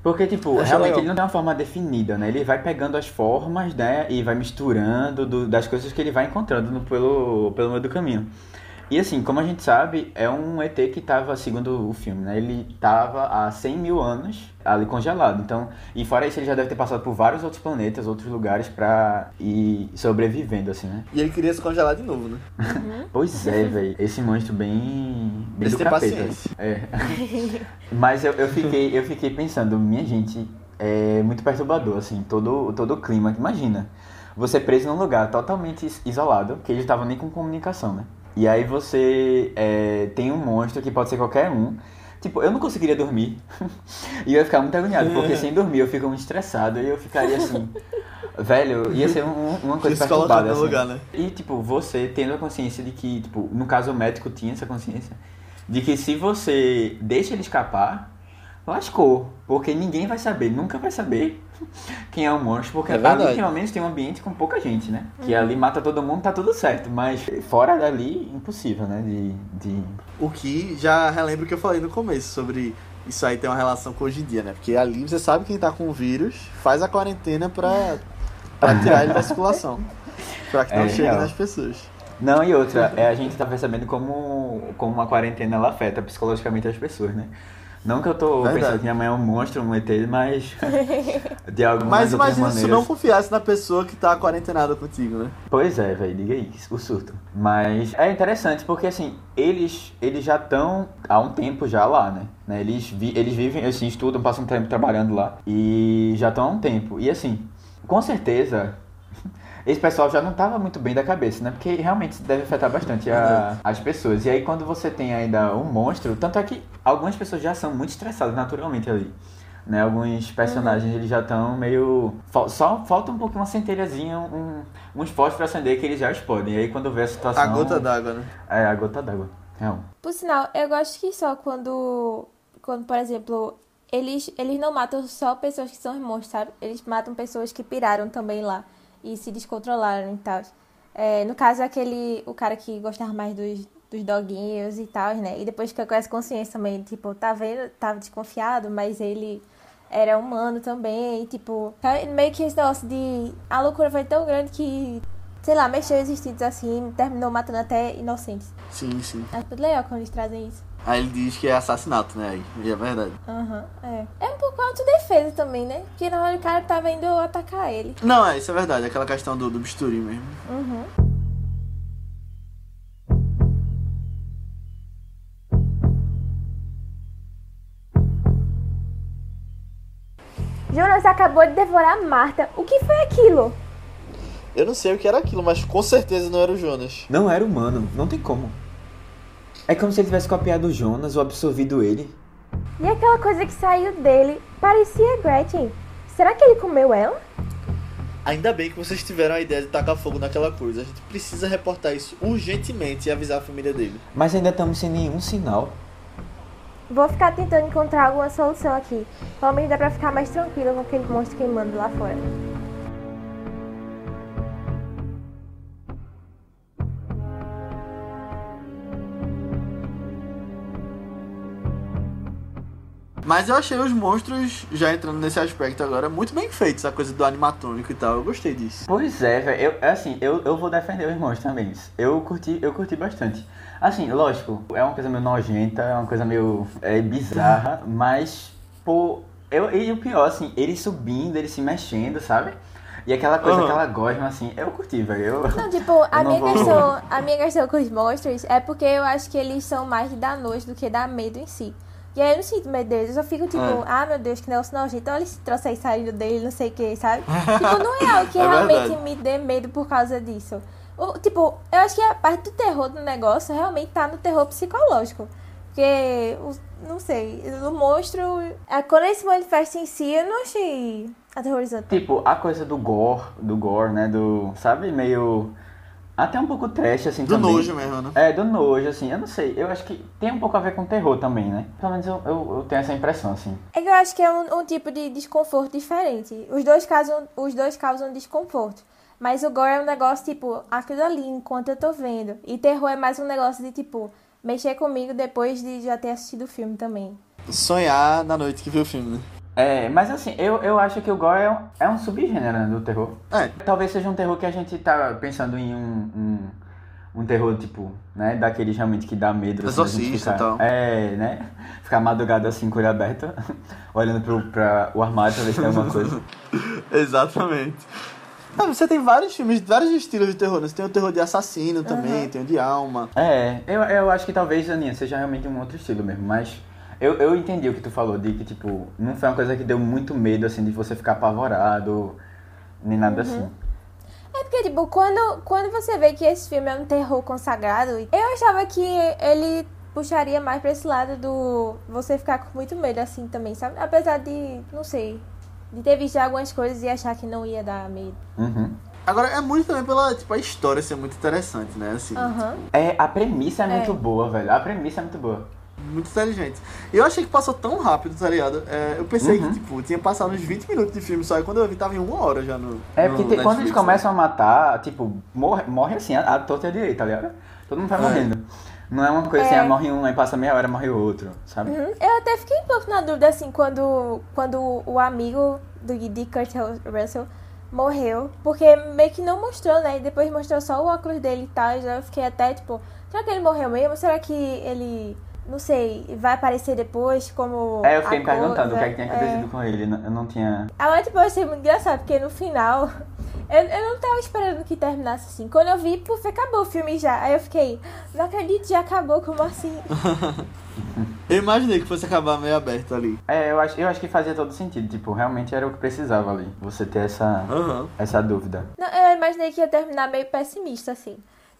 Porque, tipo, Achei realmente legal. ele não tem uma forma definida, né? Ele vai pegando as formas, né? E vai misturando do- das coisas que ele vai encontrando no- pelo, pelo meio do caminho. E assim, como a gente sabe, é um ET que tava, segundo o filme, né? Ele tava há 100 mil anos ali congelado. Então, e fora isso, ele já deve ter passado por vários outros planetas, outros lugares pra ir sobrevivendo, assim, né? e ele queria se congelar de novo, né? Pois é, velho. Esse monstro bem. bem do capeta. paciência. É. Mas eu, eu, fiquei, eu fiquei pensando, minha gente, é muito perturbador, assim, todo, todo o clima. Imagina, você preso num lugar totalmente is- isolado, que eles estavam nem com comunicação, né? E aí você é, tem um monstro que pode ser qualquer um. Tipo, eu não conseguiria dormir. e eu ia ficar muito agoniado, porque sem dormir eu fico muito estressado e eu ficaria assim. Velho, ia ser um- uma coisa colocando perturbada. assim. lugar, né? E, tipo, você tendo a consciência de que, tipo, no caso o médico tinha essa consciência, de que se você deixa ele escapar, lascou. Porque ninguém vai saber, nunca vai saber quem é o monstro, porque É ali pelo menos tem um ambiente com pouca gente, né? Que ali mata todo mundo, tá tudo certo. Mas fora dali, impossível, né? De. de... O que já relembra o que eu falei no começo sobre isso aí tem uma relação com hoje em dia, né? Porque ali você sabe quem tá com o vírus, faz a quarentena pra, pra tirar ele da circulação. Pra que não É chegue nas pessoas. Não, e outra, é a gente tá percebendo como, como uma quarentena ela afeta psicologicamente as pessoas, né? Não que eu tô Verdade. pensando que minha mãe é um monstro, um ET, mas de algumas Mas imagina se tu não confiasse na pessoa que tá quarentenada contigo, né? Pois é, velho, diga aí, o surto. Mas é interessante porque, assim, eles, eles já estão há um tempo já lá, né? né? Eles, vi, eles vivem, assim, estudam, passam tempo trabalhando lá e já estão há um tempo. E, assim, com certeza, esse pessoal já não estava muito bem da cabeça, né? Porque realmente deve afetar bastante a- as pessoas. E aí, quando você tem ainda um monstro, tanto é que algumas pessoas já são muito estressadas naturalmente ali. Né, alguns personagens eles já estão meio. fal- Só falta um pouquinho uma centelhazinha, um, um esforço pra acender que eles já explodem. E aí quando vê a situação. A gota d'água, né? É, a gota d'água. Real. Por sinal, eu gosto que só quando, quando por exemplo, eles, eles não matam só pessoas que são monstros, sabe? Eles matam pessoas que piraram também lá e se descontrolaram e tal. É, no caso, aquele, o cara que gostava mais dos, dos doguinhos e tal, né? E depois que com essa consciência também, tipo, tá vendo, tava desconfiado, mas ele era humano também, e, tipo, tá- meio que esse negócio de. A loucura foi tão grande que, sei lá, mexeu os instintos assim, terminou matando até inocentes. Sim, sim. É tudo legal quando eles trazem isso. Aí ele diz que é assassinato, né? E é verdade. Aham, uhum, é. É um pouco autodefesa também, né? Porque na hora o cara tá tava indo atacar ele. Não, é, isso é verdade. Aquela questão do, do bisturi mesmo. Uhum. Jonas acabou de devorar Marta. O que foi aquilo? Eu não sei o que era aquilo, mas com certeza não era o Jonas. Não era humano. Não tem como. É como se ele tivesse copiado o Jonas ou absorvido ele. E aquela coisa que saiu dele parecia Gretchen. Será que ele comeu ela? Ainda bem que vocês tiveram a ideia de tacar fogo naquela coisa. A gente precisa reportar isso urgentemente e avisar a família dele. Mas ainda estamos sem nenhum sinal. Vou ficar tentando encontrar alguma solução aqui. Pelo menos dá pra ficar mais tranquila com aquele monstro queimando lá fora. Mas eu achei os monstros, já entrando nesse aspecto agora, muito bem feitos, a coisa do animatrônico e tal. Eu gostei disso. Pois é, velho. Eu, assim, eu, eu vou defender os monstros também. Eu curti, eu curti bastante. Assim, lógico, é uma coisa meio nojenta, é uma coisa meio é, bizarra, mas, pô, eu, e o pior, assim, ele subindo, ele se mexendo, sabe? E aquela coisa, Uhum. aquela gosma, assim, eu curti, velho. Eu... Não, tipo, a não minha, vou- questão, a minha questão com os monstros é porque eu acho que eles são mais dar nojo do que dar medo em si. E aí eu não sinto medo deles, eu só fico tipo, É. ah meu Deus, que negócio nojento. Então eles trouxeram saindo dele, não sei o que, sabe? tipo, não é algo que É realmente verdade. me dê medo por causa disso. O- tipo, eu acho que a parte do terror do negócio realmente tá no terror psicológico. Porque, o- não sei, o monstro. a- Quando ele se manifesta em si, eu não achei aterrorizante. Tipo, a coisa do gore, do gore, né? Do, sabe, meio... Até um pouco trash, assim, Do também. nojo mesmo, né? É, do nojo, assim, eu não sei. Eu acho que tem um pouco a ver com terror também, né? Pelo menos eu, eu, eu tenho essa impressão, assim. É que eu acho que é um, um tipo de desconforto diferente. Os dois, causam, os dois causam desconforto. Mas o gore é um negócio, tipo, aquilo ali enquanto eu tô vendo. E terror é mais um negócio de, tipo, mexer comigo depois de já ter assistido o filme também. Sonhar na noite que viu o filme, né? É, mas assim, eu, eu acho que o gore é um, é um subgênero né, do terror. É. Talvez seja um terror que a gente tá pensando em um, um, um terror, tipo, né, daqueles realmente que dá medo. assim, Exorcista ficar- e tal. É, né, ficar madrugado assim, com olho aberto, olhando pro pra o armário pra ver se tem alguma coisa. Exatamente. Ah, você tem vários filmes, vários estilos de terror, né? Você tem o terror de assassino também, tem o de alma. É, eu, eu acho que talvez, Aninha, seja realmente um outro estilo mesmo, mas eu, eu entendi o que tu falou, de que, tipo, não foi uma coisa que deu muito medo, assim, de você ficar apavorado, nem nada assim. É porque, tipo, quando, quando você vê que esse filme é um terror consagrado, eu achava que ele puxaria mais pra esse lado do você ficar com muito medo, assim, também, sabe? Apesar de, não sei, de ter visto algumas coisas e achar que não ia dar medo. Uhum. Agora, é muito também pela, tipo, a história ser muito interessante, né? Assim, Aham. É, a premissa é, É. muito boa, velho. A premissa é muito boa. Muito inteligente. Eu achei que passou tão rápido, tá ligado? É, eu pensei Uhum. que, tipo, tinha passado uns 20 minutos de filme só, e quando eu vi tava em uma hora já no É no porque tem- quando eles Netflix, começam a matar, tipo, morre, morre assim, a, a torta é direita, tá ligado? Todo mundo vai É. morrendo. Não é uma coisa assim, É. ah, morre um, aí passa meia hora, morre o outro, sabe? Uhum. Eu até fiquei um pouco na dúvida, assim, quando, quando o amigo do, de Kurt Russell morreu. Porque meio que não mostrou, né? E depois mostrou só o óculos dele e tal. E já eu fiquei até, tipo, será que ele morreu mesmo? Será que ele, não sei, vai aparecer depois como. É, eu fiquei me perguntando o que é que tinha acontecido com ele. Eu não tinha. Agora, tipo, eu achei muito engraçado, porque no final. Eu, eu não tava esperando que terminasse assim. Quando eu vi, puf, acabou o filme já. Aí eu fiquei, não acredito, já acabou, como assim? Eu imaginei que fosse acabar meio aberto ali. É, eu acho, eu acho que fazia todo sentido. Tipo, realmente era o que precisava ali. Você ter essa, Aham. essa dúvida. Não, eu imaginei que ia terminar meio pessimista, assim.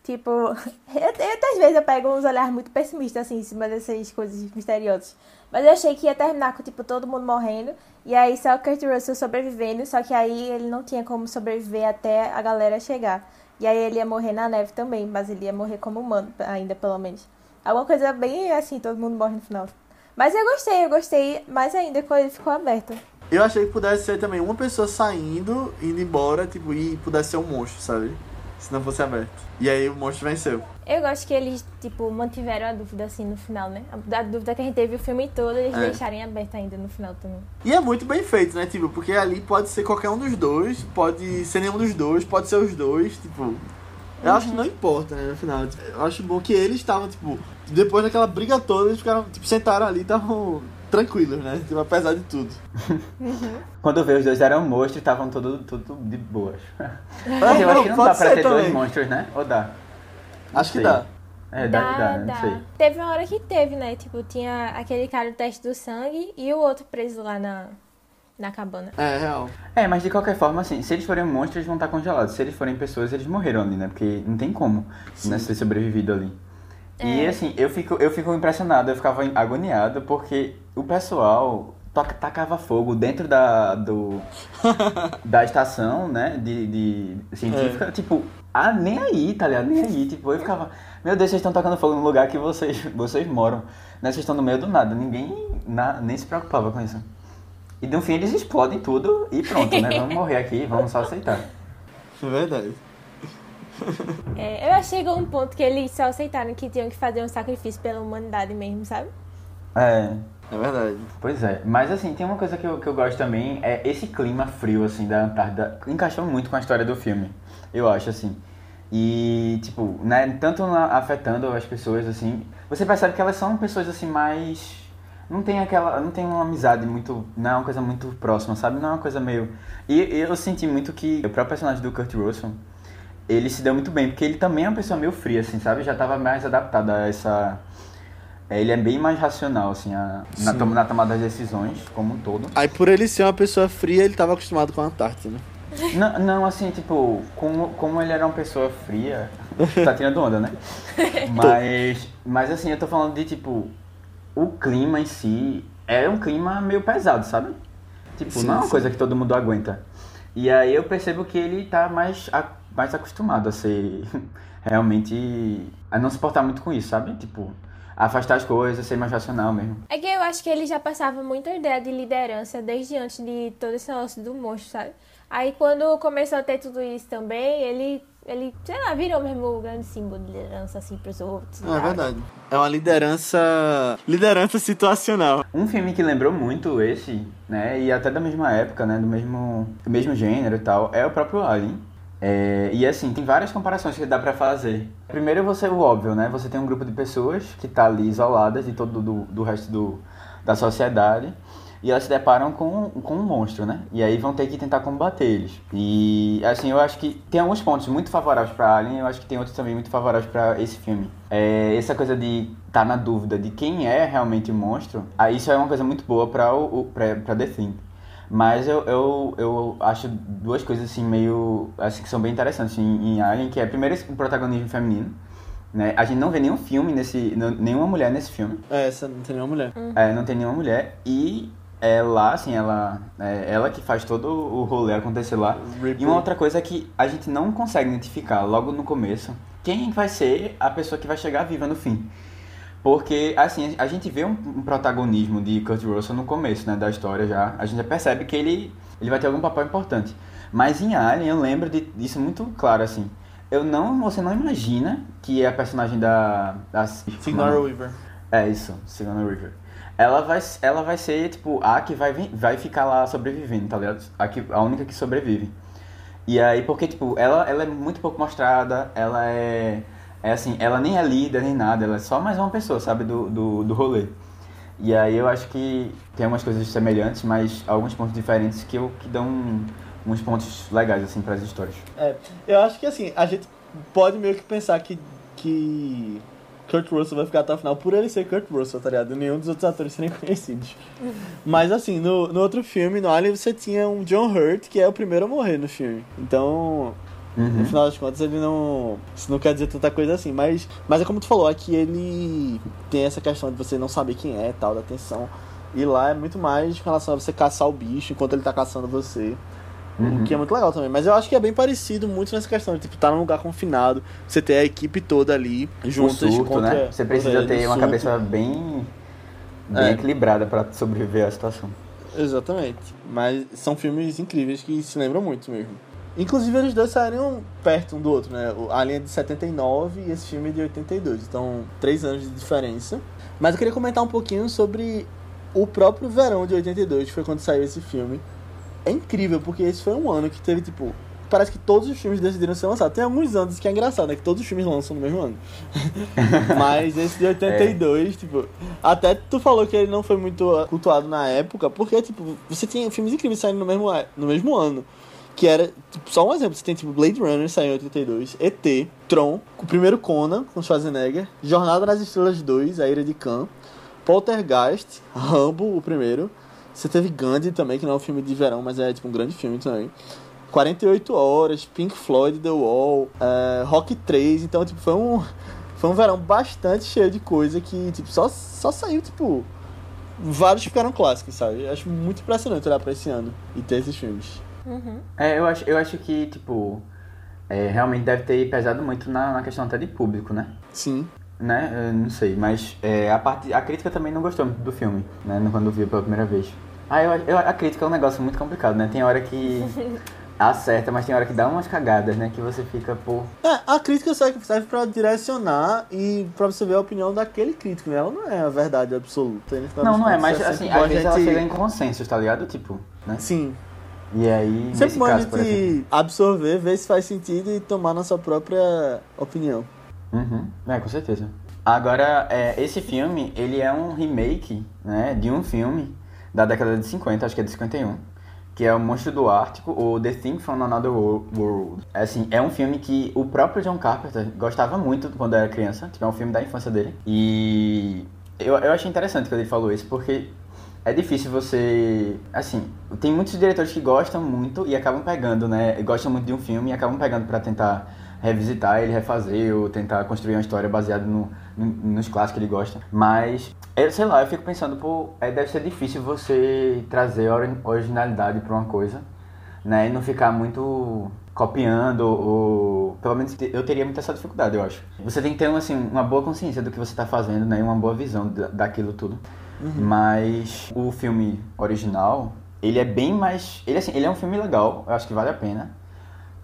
Tipo, eu, eu, às vezes eu pego uns olhares muito pessimistas, assim, em cima dessas coisas misteriosas. Mas eu achei que ia terminar com, tipo, todo mundo morrendo. E aí só o Kurt Russell sobrevivendo. Só que aí ele não tinha como sobreviver até a galera chegar. E aí ele ia morrer na neve também. Mas ele ia morrer como humano, ainda, pelo menos. Alguma coisa bem assim, todo mundo morre no final. Mas eu gostei, eu gostei mais ainda quando ele ficou aberto. Eu achei que pudesse ser também uma pessoa saindo, indo embora, tipo, e pudesse ser um monstro, sabe? Se não fosse aberto. E aí o monstro venceu. Eu gosto que eles, tipo, mantiveram a dúvida assim no final, né? A, dúvida que a gente teve o filme todo, eles É. deixarem aberta ainda no final também. E é muito bem feito, né? Tipo, porque ali pode ser qualquer um dos dois, pode ser nenhum dos dois, pode ser os dois, tipo. Eu acho que não importa, né, no final. Tipo, Eu acho bom que eles estavam, tipo, depois daquela briga toda, eles ficaram, tipo, sentaram ali e estavam tranquilos, né? Tipo, apesar de tudo. Quando eu vi os dois eram monstros e estavam tudo, tudo de boas. Mas É, eu acho que não dá pra ser ter dois também. monstros, né? Ou dá? Não Acho que sei. dá. É, dá, dá, não sei. Teve uma hora que teve, né? Tipo, tinha aquele cara do teste do sangue e o outro preso lá na. na cabana. É, real. É, mas de qualquer forma, assim, se eles forem monstros, eles vão estar congelados. Se eles forem pessoas, eles morreram ali, né? Porque não tem como né, ser sobrevivido ali. E É. assim, eu fico, eu fico impressionado, eu ficava agoniado, porque o pessoal toca- tacava fogo dentro da, do, da estação, né, de, de científica, tipo, ah, nem aí, tá ligado? Nem aí, tipo, eu ficava, meu Deus, vocês estão tocando fogo no lugar que vocês, vocês moram, né, vocês estão no meio do nada, ninguém na- nem se preocupava com isso. E no fim eles explodem tudo e pronto, né, vamos morrer aqui, vamos só aceitar. É verdade. É, eu acho que chegou um ponto que eles só aceitaram que tinham que fazer um sacrifício pela humanidade mesmo, sabe? É, É verdade. Pois é, mas assim, tem uma coisa que eu, que eu gosto também, é esse clima frio, assim, da Antártida, encaixou muito com a história do filme, eu acho, assim. E, tipo, né, tanto na- afetando as pessoas, assim, você percebe que elas são pessoas, assim, mais... Não tem aquela, não tem uma amizade muito, não é uma coisa muito próxima, sabe? Não é uma coisa meio... E eu senti muito que o próprio personagem do Kurt Russell, ele se deu muito bem, porque ele também é uma pessoa meio fria, assim, sabe? Já tava mais adaptado a essa... é, Ele é bem mais racional, assim, a- na, tom- na tomada das decisões, como um todo. Aí por ele ser uma pessoa fria, ele tava acostumado com a Antártida, né? Não, não, assim, tipo, como, como ele era uma pessoa fria, tá tirando onda, né? Mas, mas assim, eu tô falando de, tipo, o clima em si é um clima meio pesado, sabe? Tipo, Sim, não é uma sim. coisa que todo mundo aguenta. E aí eu percebo que ele tá mais, a- mais acostumado a ser realmente. a não se portar muito com isso, sabe? Tipo, afastar as coisas, ser mais racional mesmo. É que eu acho que ele já passava muita ideia de liderança desde antes de todo esse negócio do monstro, sabe? Aí quando começou a ter tudo isso também, ele, ele sei lá, virou mesmo o grande símbolo de liderança, assim, pros outros. É verdade. É uma liderança. Liderança situacional. Um filme que lembrou muito esse, né, e até da mesma época, né, do mesmo, do mesmo gênero e tal, é o próprio Alien. É, e assim, tem várias comparações que dá pra fazer. Primeiro você, o óbvio, né, você tem um grupo de pessoas que tá ali isoladas de todo do, do resto do, da sociedade e elas se deparam com, com um monstro, né, e aí vão ter que tentar combater eles. E assim, eu acho que tem alguns pontos muito favoráveis pra Alien, eu acho que tem outros também muito favoráveis pra esse filme. É, essa coisa de estar tá na dúvida de quem é realmente o monstro, isso é uma coisa muito boa pra, o, o, pra, pra The Thing. Mas eu, eu, eu acho duas coisas assim meio. assim que são bem interessantes em, em Alien, que é primeiro o protagonismo feminino. Né? A gente não vê nenhum filme nesse. não- nenhuma mulher nesse filme. É, essa não tem nenhuma mulher. É, não tem nenhuma mulher. E ela, assim, ela. É ela que faz todo o rolê acontecer lá. E uma outra coisa é que a gente não consegue identificar logo no começo quem vai ser a pessoa que vai chegar viva no fim. Porque, assim, a gente vê um, um protagonismo de Kurt Russell no começo, né, da história já. A gente já percebe que ele, ele vai ter algum papel importante. Mas em Alien eu lembro de, disso muito claro, assim. Eu não, você não imagina que a personagem da... da Signora Weaver. é isso, Sigourney Weaver. Ela vai, ela vai ser, tipo, a que vai, vai ficar lá sobrevivendo, tá ligado? A, que, a única que sobrevive. E aí, porque, tipo, ela, ela é muito pouco mostrada, ela é, é assim, ela nem é líder nem nada, ela é só mais uma pessoa, sabe, do, do, do rolê. E aí eu acho que tem algumas coisas semelhantes, mas alguns pontos diferentes que, eu, que dão uns pontos legais, assim, para as histórias. É, eu acho que assim, a gente pode meio que pensar que, que Kurt Russell vai ficar até o final por ele ser Kurt Russell, tá ligado? Nenhum dos outros atores serem conhecidos. Mas assim, no, no outro filme, no Alien, você tinha um John Hurt, que é o primeiro a morrer no filme. Então, no Uhum. final das contas, ele não. Isso não quer dizer tanta coisa assim. Mas, mas é como tu falou, aqui ele tem essa questão de você não saber quem é tal, da atenção. E lá é muito mais com relação a você caçar o bicho enquanto ele tá caçando você. Uhum. O que é muito legal também. Mas eu acho que é bem parecido muito nessa questão de tipo, estar num lugar confinado, você ter a equipe toda ali juntas surto, contra. né? Você precisa ter uma surto. cabeça bem, bem É. equilibrada para sobreviver à situação. Exatamente. Mas são filmes incríveis que se lembram muito mesmo. Inclusive eles dois saíram perto um do outro, né? O Alien é de 79 e esse filme é de 82. Então, três anos de diferença. Mas eu queria comentar um pouquinho sobre o próprio verão de 82, que foi quando saiu esse filme. É incrível, porque esse foi um ano que teve, tipo... Parece que todos os filmes decidiram ser lançados. Tem alguns anos que é engraçado, né? Que todos os filmes lançam no mesmo ano. Mas esse de 82, tipo... Até tu falou que ele não foi muito ah, cultuado na época, porque, tipo, você tinha filmes incríveis saindo no mesmo, a- no mesmo ano. Que era, tipo, só um exemplo, você tem, tipo, Blade Runner, saiu em 82, ET, Tron, o primeiro Conan, com Schwarzenegger, Jornada nas Estrelas 2, A Ira de Khan, Poltergeist, Rambo, o primeiro, Você teve Gandhi também, que não é um filme de verão, mas é tipo um grande filme também. 48 Horas, Pink Floyd, The Wall, uh, Rock 3. Então, tipo, foi um, foi um verão bastante cheio de coisa que, tipo, só, só saiu, tipo. Vários ficaram clássicos, sabe? Eu acho muito impressionante olhar pra esse ano e ter esses filmes. Uhum. É, eu acho, eu acho que, tipo, é, realmente deve ter pesado muito na, na questão até de público, né? Sim. Né? Eu não sei, mas é, a, parte, a crítica também não gostou muito do filme, né? Quando viu pela primeira vez. Ah, eu, eu, a crítica é um negócio muito complicado, né? Tem hora que acerta, mas tem hora que dá umas cagadas, né? Que você fica, pô. É, a crítica serve, serve pra direcionar e pra você ver a opinião daquele crítico, né? Ela não é a verdade absoluta. né? Não, não é, mas assim, às vezes ela gente- chega em consenso, tá ligado? Tipo, né? Sim. E aí, Sempre nesse bom a caso, por exemplo. gente absorver, ver se faz sentido e tomar nossa própria opinião. Uhum, é, com certeza. Agora, é, esse filme, ele é um remake, né, de um filme da década de 50, acho que é de 51, que é O Monstro do Ártico, ou The Thing from Another Wo- World. É, assim, é um filme que o próprio John Carpenter gostava muito quando era criança, tipo, é um filme da infância dele. E eu, eu achei interessante quando ele falou isso, porque é difícil você. Assim, tem muitos diretores que gostam muito e acabam pegando, né? Gostam muito de um filme e acabam pegando pra tentar revisitar ele, refazer ou tentar construir uma história baseada no, no- nos clássicos que ele gosta. Mas, eu, sei lá, eu fico pensando, pô, é, deve ser difícil você trazer ori- originalidade pra uma coisa, né? E não ficar muito copiando ou... Pelo menos eu teria muita essa dificuldade, eu acho. Você tem que ter, assim, uma boa consciência do que você tá fazendo, né? E uma boa visão da- daquilo tudo. Mas o filme original, ele é bem mais. Ele, assim, ele é um filme legal, eu acho que vale a pena.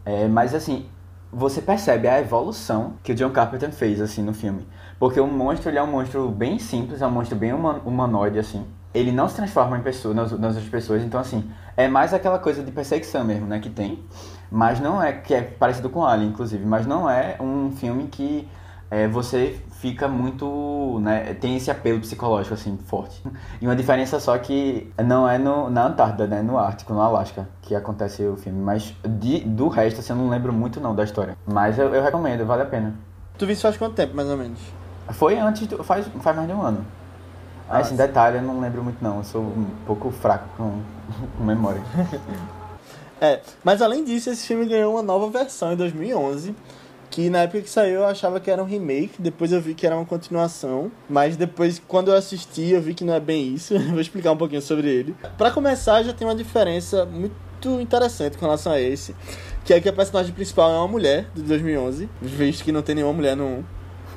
É, mas assim, você percebe a evolução que o John Carpenter fez assim no filme. Porque o monstro ele é um monstro bem simples, é um monstro bem huma- humanoide assim. Ele não se transforma em pessoa, nas, nas outras pessoas, então assim, é mais aquela coisa de perseguição mesmo, né, que tem. Mas não é, que é parecido com Alien, inclusive, mas não é um filme que é, você fica muito, né, tem esse apelo psicológico assim forte. E uma diferença só que não é no, na Antártida, né, no Ártico, no Alasca, que acontece o filme, mas de, do resto assim, eu não lembro muito não da história. Mas eu, eu recomendo, vale a pena. Tu viste faz quanto tempo, mais ou menos? Foi antes, do, faz, faz mais de um ano. Ah, assim, sim. detalhe, eu não lembro muito não, eu sou um pouco fraco com, com memória. É, mas além disso, esse filme ganhou uma nova versão em 2011, que na época que saiu eu achava que era um remake, depois eu vi que era uma continuação, mas depois quando eu assisti eu vi que não é bem isso, vou explicar um pouquinho sobre ele. Pra começar, já tem uma diferença muito interessante com relação a esse, que é que a personagem principal é uma mulher, de 2011, visto que não tem nenhuma mulher no 1.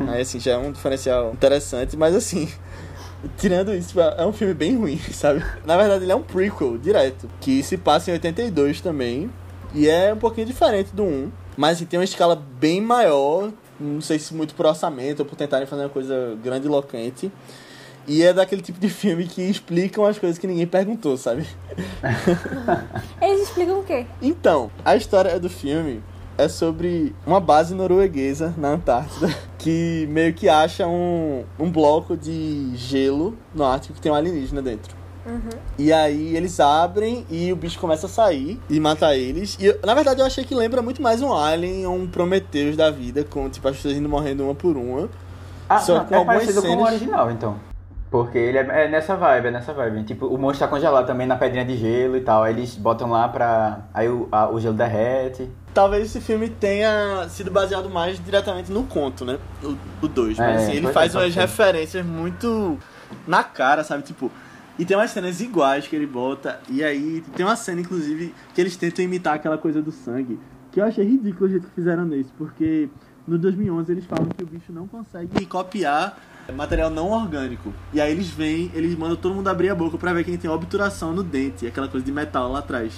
Aí assim, já é um diferencial interessante, mas assim, Tirando isso, é um filme bem ruim, sabe? Na verdade, ele é um prequel direto, que se passa em 82 também, e é um pouquinho diferente do 1, mas assim, tem uma escala bem maior, não sei se muito por orçamento ou por tentarem fazer uma coisa grandiloquente. E é daquele tipo de filme que explicam as coisas que ninguém perguntou, sabe? Eles explicam o quê? Então, a história do filme é sobre uma base norueguesa na Antártida que meio que acha um, um bloco de gelo no Ártico que tem um alienígena dentro. E aí eles abrem e o bicho começa a sair e mata eles. E na verdade eu achei que lembra muito mais um Alien ou um Prometheus da vida, com tipo as pessoas indo morrendo uma por uma. Ah, Só não, com é algumas parecido com o cenas- original, então. Porque ele é, é nessa vibe, é nessa vibe. Tipo, o monstro tá congelado também na pedrinha de gelo e tal. Aí eles botam lá pra. Aí o, a- o gelo derrete. Talvez esse filme tenha sido baseado mais diretamente no conto, né? O 2. Mas É, assim, ele pode faz umas referências muito na cara, sabe? Tipo. E tem umas cenas iguais que ele bota. E aí tem uma cena, inclusive, que eles tentam imitar aquela coisa do sangue. Que eu achei ridículo o jeito que fizeram nesse. Porque no 2011 eles falam que o bicho não consegue copiar material não orgânico. E aí eles vêm, eles mandam todo mundo abrir a boca pra ver quem tem obturação no dente. Aquela coisa de metal lá atrás.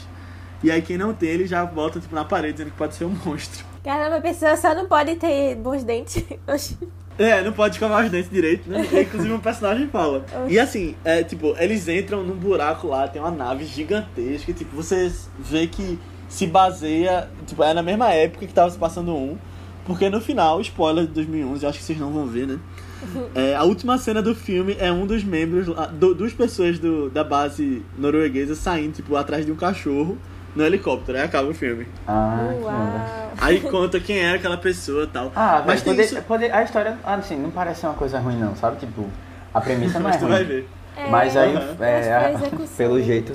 E aí quem não tem, ele já bota tipo, na parede dizendo que pode ser um monstro. Caramba, a pessoa só não pode ter bons dentes. É, não pode escovar os dentes direito, né? E, inclusive o personagem fala. E assim, é tipo, eles entram num buraco lá, tem uma nave gigantesca, e, tipo, você vê que se baseia, tipo, é na mesma época que tava se passando um, porque no final, spoiler de 2011, eu acho que vocês não vão ver, né? É, a última cena do filme é um dos membros, do- duas pessoas do, da base norueguesa saindo, tipo, atrás de um cachorro no helicóptero, aí acaba o filme. Ah. Uau. Aí conta quem era aquela pessoa e tal. Ah, Mas mas tem poder, isso- poder- a história, assim, não parece ser uma coisa ruim não, sabe? Tipo, a premissa não é Mas tu ruim. vai ver. É, Mas aí, é, a execução. pelo jeito.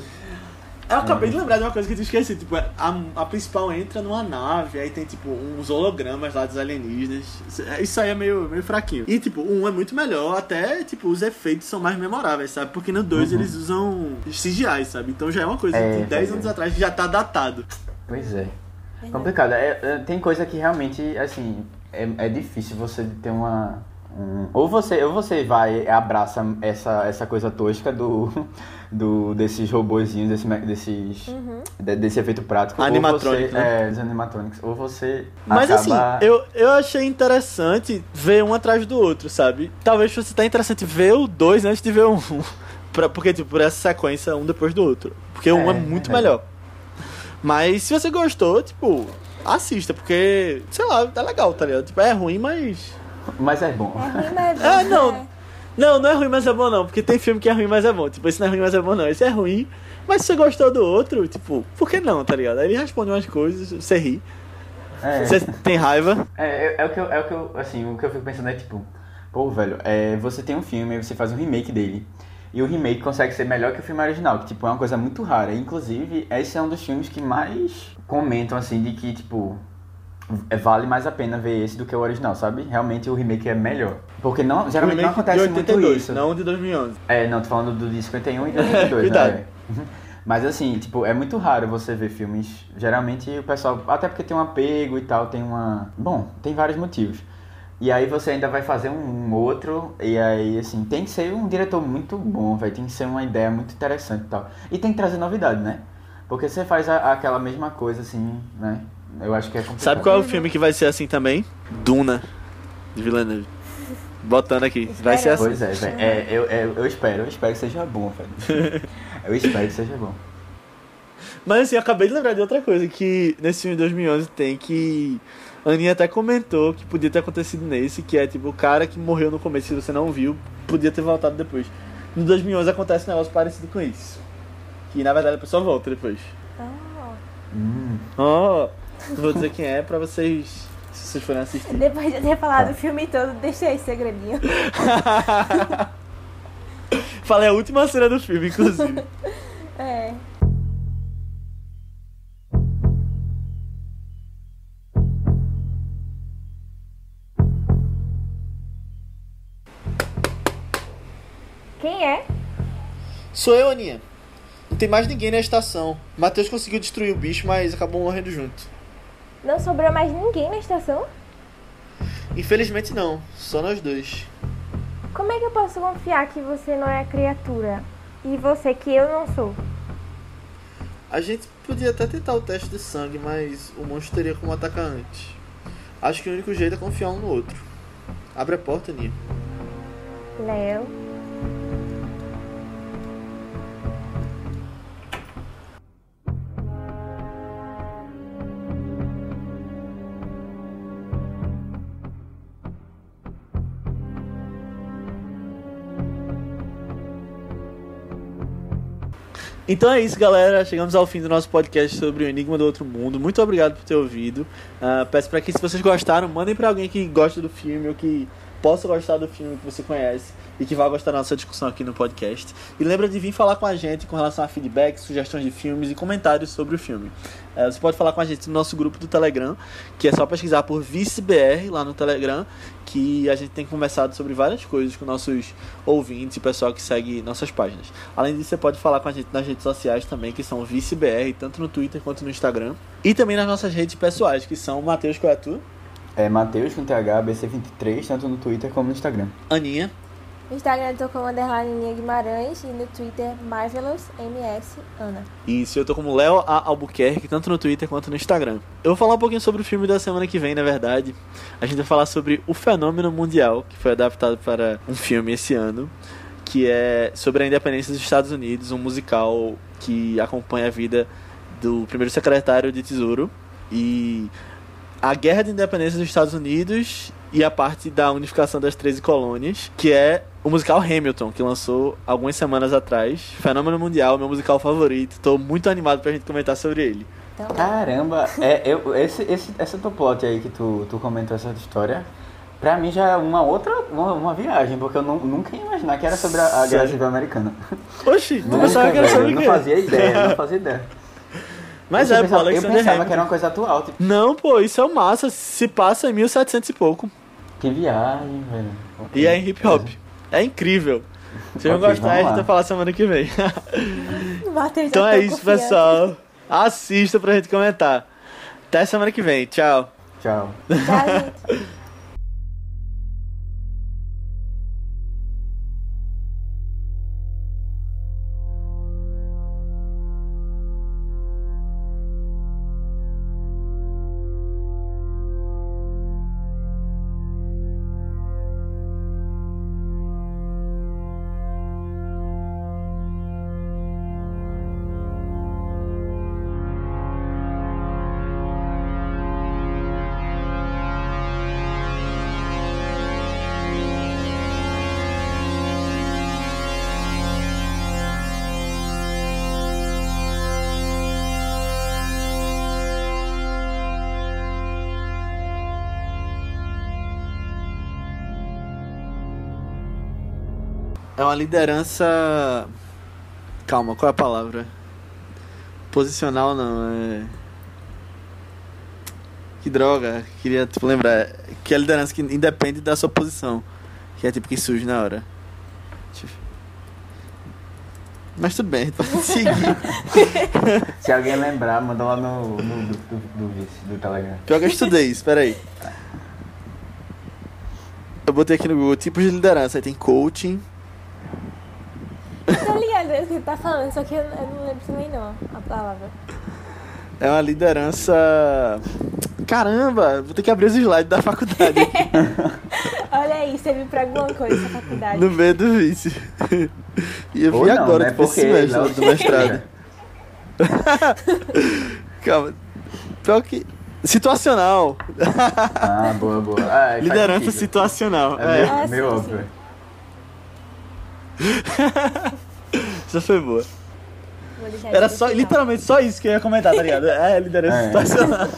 Eu acabei de lembrar de uma coisa que eu tinha esquecido. Tipo, a, a principal entra numa nave, aí tem, tipo, uns hologramas lá dos alienígenas. Isso aí é meio, meio fraquinho. E, tipo, um é muito melhor, até, tipo, os efeitos são mais memoráveis, sabe? Porque no 2 Uhum. eles usam CGI, sabe? Então já é uma coisa É, de 10 é. anos atrás que já tá datado. Pois é. Complicado. É, é, tem coisa que realmente, assim, é, é difícil você ter uma. Um- ou você, ou você vai e abraça essa, essa coisa tosca do, do desses robozinhos, desse, desses, Uhum. de- desse efeito prático. Animatronic, ou você, né? É, dos animatronics. Ou você Mas acaba... assim, eu, eu achei interessante ver um atrás do outro, sabe? Talvez fosse até interessante ver o dois antes de ver um. Pra- porque, tipo, por essa sequência, um depois do outro. Porque um é É, muito é. melhor. Mas se você gostou, tipo, assista, porque, sei lá, tá legal, tá ligado? Tipo, é ruim, mas. Mas é bom. É ruim, mas é bom. Ah, não. né? Não, não é ruim, mas é bom não. Porque tem filme que é ruim, mas é bom. Tipo, esse não é ruim, mas é bom não. Esse é ruim. Mas se você gostou do outro, tipo, por que não, tá ligado? Aí ele responde umas coisas, você ri. É. Você tem raiva. É, é, é o que eu, é o que eu, assim, o que eu fico pensando é tipo, pô, velho, é, você tem um filme, aí você faz um remake dele. E o remake consegue ser melhor que o filme original, que tipo, é uma coisa muito rara. Inclusive, esse é um dos filmes que mais comentam assim de que, tipo, vale mais a pena ver esse do que o original, sabe? Realmente o remake é melhor. Porque não, geralmente não acontece de 82, muito isso. não de 2011. É, não, tô falando do de 51 e de 82, Cuidado. né? Mas assim, tipo, é muito raro você ver filmes. Geralmente o pessoal. Até porque tem um apego e tal, tem uma. Bom, tem vários motivos. E aí você ainda vai fazer um outro. E aí, assim, tem que ser um diretor muito bom, velho. Tem que ser uma ideia muito interessante e tal. E tem que trazer novidade, né? Porque você faz a- aquela mesma coisa, assim, né? Eu acho que é complicado. Sabe qual é o filme que vai ser assim também? Duna, de Villeneuve. Botando aqui. Vai ser assim. Pois é, velho. É, eu, eu, eu espero, eu espero que seja bom, velho. Eu espero que seja bom. Mas assim, eu acabei de lembrar de outra coisa que nesse filme de 2011 tem que. A Aninha até comentou que podia ter acontecido nesse, que é tipo o cara que morreu no começo, se você não viu, podia ter voltado depois. No 2011 acontece um negócio parecido com isso. Que na verdade a pessoa volta depois. Ah, Hum. Ó, não vou dizer quem é pra vocês, se vocês forem assistir. depois de eu ter falado o filme todo, deixei esse segredinho. Falei a última cena do filme, inclusive. É. Quem é? Sou eu, Aninha. Não tem mais ninguém na estação. Matheus conseguiu destruir o bicho, mas acabou morrendo junto. Não sobrou mais ninguém na estação? Infelizmente não, só nós dois. Como é que eu posso confiar que você não é a criatura? E você que eu não sou? A gente podia até tentar o teste de sangue, mas o monstro teria como atacar antes. Acho que o único jeito é confiar um no outro. Abre a porta, Aninha. Léo. Então é isso, galera. Chegamos ao fim do nosso podcast sobre o Enigma do Outro Mundo. Muito obrigado por ter ouvido. Ah, peço para que, se vocês gostaram, mandem para alguém que gosta do filme ou que possa gostar do filme que você conhece e que vai gostar da nossa discussão aqui no podcast. E lembra de vir falar com a gente com relação a feedback, sugestões de filmes e comentários sobre o filme. Eh, você pode falar com a gente no nosso grupo do Telegram, que é só pesquisar por ViceBR lá no Telegram, que a gente tem conversado sobre várias coisas com nossos ouvintes e pessoal que segue nossas páginas. Além disso, você pode falar com a gente nas redes sociais também, que são ViceBR, tanto no Twitter quanto no Instagram. E também nas nossas redes pessoais, que são Matheus Coiatu, É Matheus com TH, BC23, tanto no Twitter como no Instagram. Aninha, No Instagram eu tô como underline Ninha Guimarães e no Twitter Marvelous MS Ana. Isso, eu tô como Léo A. Albuquerque, tanto no Twitter quanto no Instagram. Eu vou falar um pouquinho sobre o filme da semana que vem, na verdade. A gente vai falar sobre O Fenômeno Mundial, que foi adaptado para um filme esse ano, que é sobre a independência dos Estados Unidos, um musical que acompanha a vida do primeiro secretário de Tesouro e a guerra de independência dos Estados Unidos e a parte da unificação das 13 colônias, que é o musical Hamilton, que lançou algumas semanas atrás. Fenômeno mundial, meu musical favorito. Tô muito animado pra gente comentar sobre ele. Então, Caramba, é, eu, esse, esse, essa tua plot aí que tu, tu comentou essa história, Pra mim já é uma outra, uma, uma viagem, porque eu nu- nunca ia imaginar que era sobre a, a Guerra? Civil Americana. Oxi, tu pensava que era sobre não fazia ideia, não fazia ideia. Mas eu é, pô, pensava, eu Alexander pensava Hamilton. que era uma coisa atual, tipo, Não, pô, isso é o massa. Se passa em 1700 e pouco. que viagem, velho. E é em hip hop. É incrível. Se não Ok, gostar, a gente vai falar semana que vem. Então é isso, confiante. pessoal. Assista pra gente comentar. Até semana que vem. Tchau. Tchau. Tchau, gente. É uma liderança. Calma, qual é a palavra? Posicional não, é. Que droga, queria tipo, lembrar. Que é a liderança que independe da sua posição. Que é tipo que surge na hora. Eu- Mas tudo bem, pode seguir. Se alguém lembrar, manda lá no, no do, do, vice, do Telegram. Pior que eu estudei isso, peraí. Eu botei aqui no Google tipos de liderança. Aí tem coaching. Tô ligado é isso que tá falando, só que eu, eu não lembro também não a palavra. É uma liderança. Caramba, vou ter que abrir os slides da faculdade Olha aí, serviu pra alguma coisa essa faculdade. no meio do vice. E eu Ou vi não, agora, né? tipo, esse Porque semestre não- do mestrado. Calma. Pior que. Situacional. Ah, boa, boa. Ah, Liderança sentido. situacional. É, É, meio, Ah, meio sim, óbvio. Essa foi boa. Era isso só, literalmente só isso que eu ia comentar, tá ligado? É, liderança É. situacional.